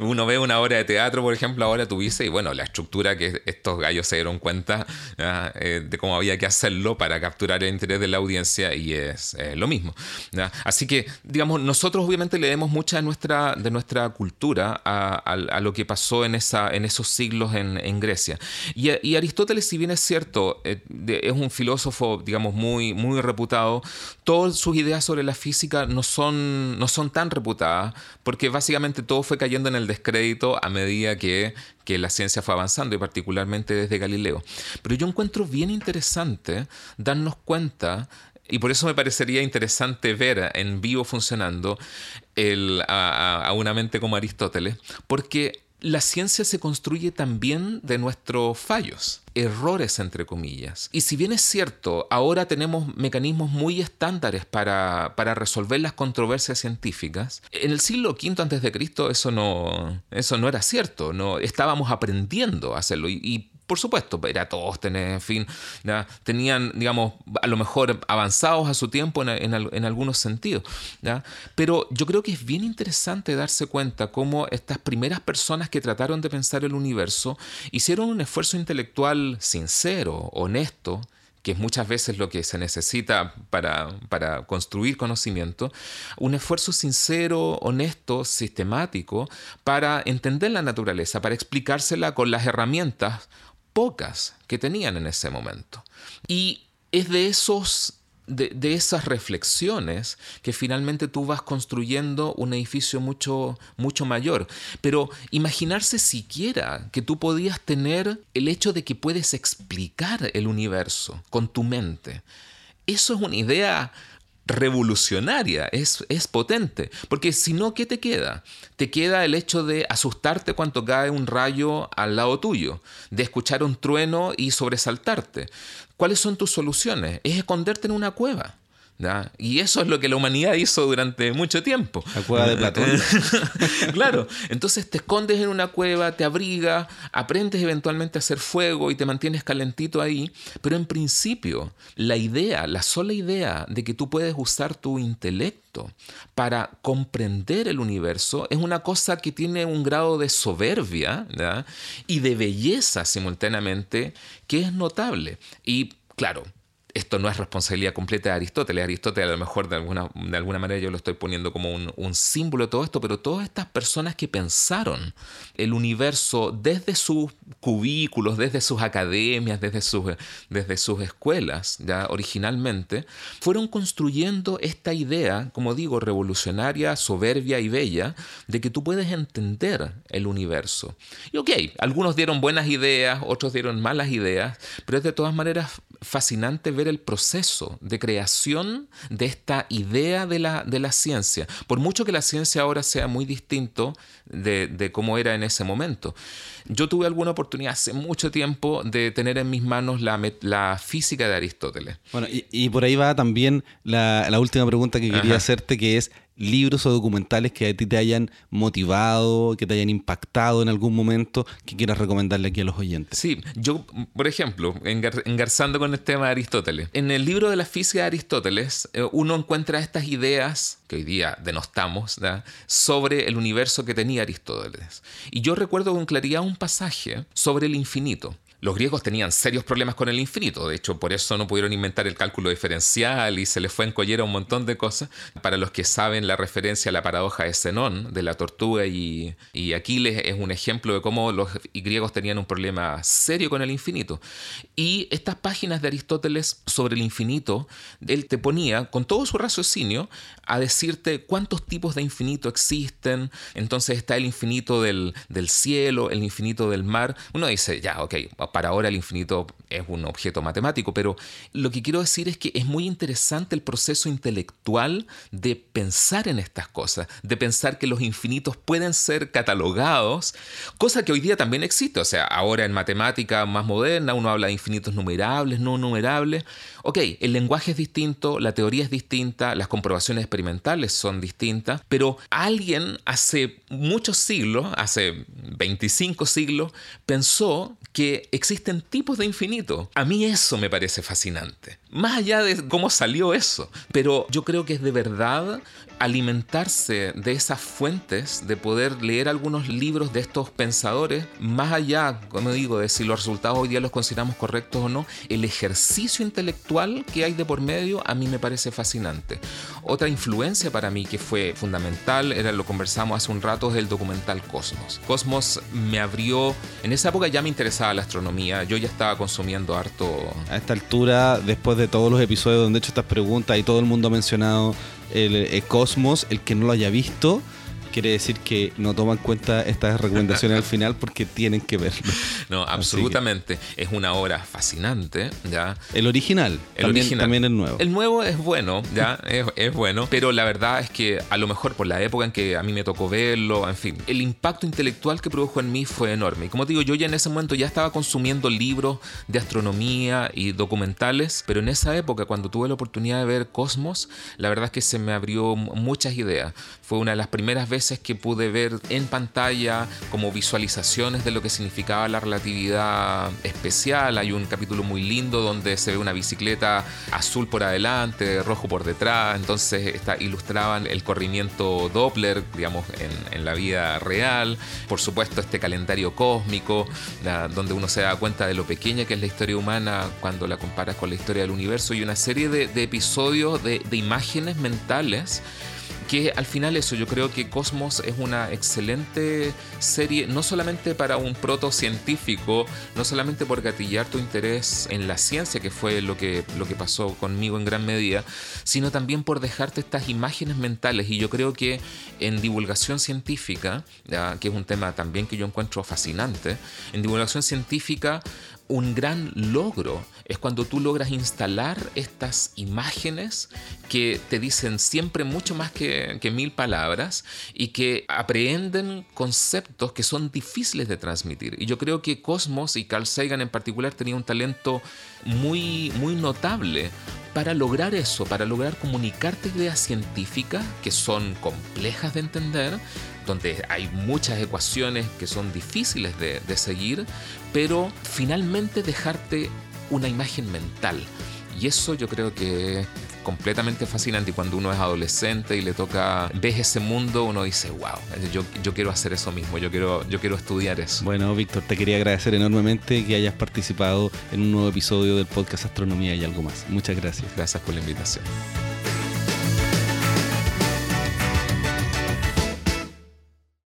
uno ve una obra de teatro, por ejemplo, ahora tuviste, y bueno, la estructura que estos gallos se dieron cuenta eh, de cómo había que hacerlo para capturar el interés de la audiencia y es lo mismo. Así que, digamos, nosotros obviamente le demos mucha de nuestra, de nuestra cultura a, lo que pasó en, esa, en esos siglos en, Grecia. Y, y Aristóteles si bien es cierto, eh, es un filósofo, digamos, muy, muy reputado, todas sus ideas sobre la física no son, no son tan reputadas, porque básicamente todo fue cayendo en el descrédito a medida que, que la ciencia fue avanzando, y particularmente desde Galileo. Pero yo encuentro bien interesante darnos cuenta y por eso me parecería interesante ver en vivo funcionando el, a, una mente como Aristóteles, porque la ciencia se construye también de nuestros fallos, errores entre comillas. Y si bien es cierto, ahora tenemos mecanismos muy estándares para, para resolver las controversias científicas, en el siglo V antes de Cristo eso no, eso no era cierto, no estábamos aprendiendo a hacerlo por supuesto, Eratóstenes, en fin, tenían, digamos, a lo mejor avanzados a su tiempo en, algunos sentidos. Pero yo creo que es bien interesante darse cuenta cómo estas primeras personas que trataron de pensar el universo hicieron un esfuerzo intelectual sincero, honesto, que es muchas veces lo que se necesita para, para, construir conocimiento, un esfuerzo sincero, honesto, sistemático, para entender la naturaleza, para explicársela con las herramientas pocas que tenían en ese momento. Y es de esos de, esas reflexiones que finalmente tú vas construyendo un edificio mucho, mucho mayor. Pero imaginarse siquiera que tú podías tener el hecho de que puedes explicar el universo con tu mente. Eso es una idea revolucionaria, es, es, potente. Porque si no, ¿qué te queda? Te queda el hecho de asustarte cuando cae un rayo al lado tuyo, de escuchar un trueno y sobresaltarte. ¿Cuáles son tus soluciones? Es esconderte en una cueva. Y eso es lo que la humanidad hizo durante mucho tiempo. La cueva de Platón. claro, entonces te escondes en una cueva, te abrigas, aprendes eventualmente a hacer fuego y te mantienes calentito ahí, pero en principio la idea, la sola idea de que tú puedes usar tu intelecto para comprender el universo es una cosa que tiene un grado de soberbia y de belleza simultáneamente que es notable. Y claro, esto no es responsabilidad completa de Aristóteles. Aristóteles a lo mejor de alguna, de alguna manera yo lo estoy poniendo como un, símbolo de todo esto, pero todas estas personas que pensaron el universo desde sus cubículos, desde sus academias, desde sus, desde sus escuelas, ya originalmente, fueron construyendo esta idea, como digo, revolucionaria, soberbia y bella, de que tú puedes entender el universo. Y ok, algunos dieron buenas ideas, otros dieron malas ideas, pero es de todas maneras fascinante ver el proceso de creación de esta idea de la, de la ciencia, por mucho que la ciencia ahora sea muy distinto de, de cómo era en ese momento. Yo tuve alguna oportunidad hace mucho tiempo de tener en mis manos la, la física de Aristóteles. Bueno, y, por ahí va también la, la última pregunta que quería hacerte, que es libros o documentales que a ti te hayan motivado, que te hayan impactado en algún momento, que quieras recomendarle aquí a los oyentes. Sí, yo, por ejemplo, engarzando con el tema de Aristóteles, en el libro de la física de Aristóteles, eh, uno encuentra estas ideas que hoy día denostamos sobre el universo que tenía Aristóteles. Y yo recuerdo con claridad un pasaje sobre el infinito. Los griegos tenían serios problemas con el infinito, de hecho por eso no pudieron inventar el cálculo diferencial y se les fue en collera un montón de cosas. Para los que saben la referencia a la paradoja de Zenón, de la tortuga y, Aquiles, es un ejemplo de cómo los griegos tenían un problema serio con el infinito. Y estas páginas de Aristóteles sobre el infinito, él te ponía con todo su raciocinio a decirte cuántos tipos de infinito existen. Entonces está el infinito del, del cielo, el infinito del mar. Uno dice, ya, ok, para ahora el infinito es un objeto matemático, pero lo que quiero decir es que es muy interesante el proceso intelectual de pensar en estas cosas, de pensar que los infinitos pueden ser catalogados, cosa que hoy día también existe, o sea, ahora en matemática más moderna uno habla de infinitos numerables, no numerables. Ok, el lenguaje es distinto, la teoría es distinta, las comprobaciones experimentales son distintas, pero alguien hace muchos siglos, hace 25 siglos, pensó que existen tipos de infinito. A mí eso me parece fascinante. Más allá de cómo salió eso. Pero yo creo que es de verdad alimentarse de esas fuentes, de poder leer algunos libros de estos pensadores, más allá, como digo, de si los resultados hoy día los consideramos correctos o no, el ejercicio intelectual que hay de por medio a mí me parece fascinante. Otra influencia para mí que fue fundamental, era lo conversamos hace un rato, es el documental Cosmos. Cosmos me abrió, en esa época ya me interesaba la astronomía, yo ya estaba consumiendo harto... A esta altura, después de todos los episodios donde he hecho estas preguntas y todo el mundo ha mencionado el, Cosmos, el que no lo haya visto, quiere decir que no toman en cuenta estas recomendaciones al final porque tienen que verlo. No, absolutamente. Es una obra fascinante, ¿ya? El original. El también, original. También el nuevo. El nuevo es bueno, ¿ya? es, bueno. Pero la verdad es que a lo mejor por la época en que a mí me tocó verlo, en fin, el impacto intelectual que produjo en mí fue enorme. Y como digo, yo ya en ese momento ya estaba consumiendo libros de astronomía y documentales, pero en esa época, cuando tuve la oportunidad de ver Cosmos, la verdad es que se me abrió muchas ideas. Fue una de las primeras veces que pude ver en pantalla como visualizaciones de lo que significaba la relatividad especial. Hay un capítulo muy lindo donde se ve una bicicleta azul por adelante, rojo por detrás, entonces está, ilustraban el corrimiento Doppler, digamos, en, la vida real. Por supuesto, este calendario cósmico, donde uno se da cuenta de lo pequeña que es la historia humana cuando la comparas con la historia del universo y una serie de, episodios de, de imágenes mentales que al final eso, yo creo que Cosmos es una excelente serie, no solamente para un proto científico, no solamente por gatillar tu interés en la ciencia, que fue lo que, lo que pasó conmigo en gran medida, sino también por dejarte estas imágenes mentales. Y yo creo que en divulgación científica, que es un tema también que yo encuentro fascinante, en divulgación científica un gran logro es cuando tú logras instalar estas imágenes que te dicen siempre mucho más que, mil palabras y que aprehenden conceptos que son difíciles de transmitir. Y yo creo que Cosmos y Carl Sagan en particular tenían un talento muy, muy notable para lograr eso, para lograr comunicarte ideas científicas que son complejas de entender, donde hay muchas ecuaciones que son difíciles de, de seguir, pero finalmente dejarte una imagen mental. Y eso yo creo que es completamente fascinante. Y cuando uno es adolescente y le toca, ves ese mundo, uno dice, wow, yo, yo quiero hacer eso mismo, yo quiero, yo quiero estudiar eso. Bueno, Víctor, te quería agradecer enormemente que hayas participado en un nuevo episodio del podcast Astronomía y algo más. Muchas gracias. Gracias por la invitación.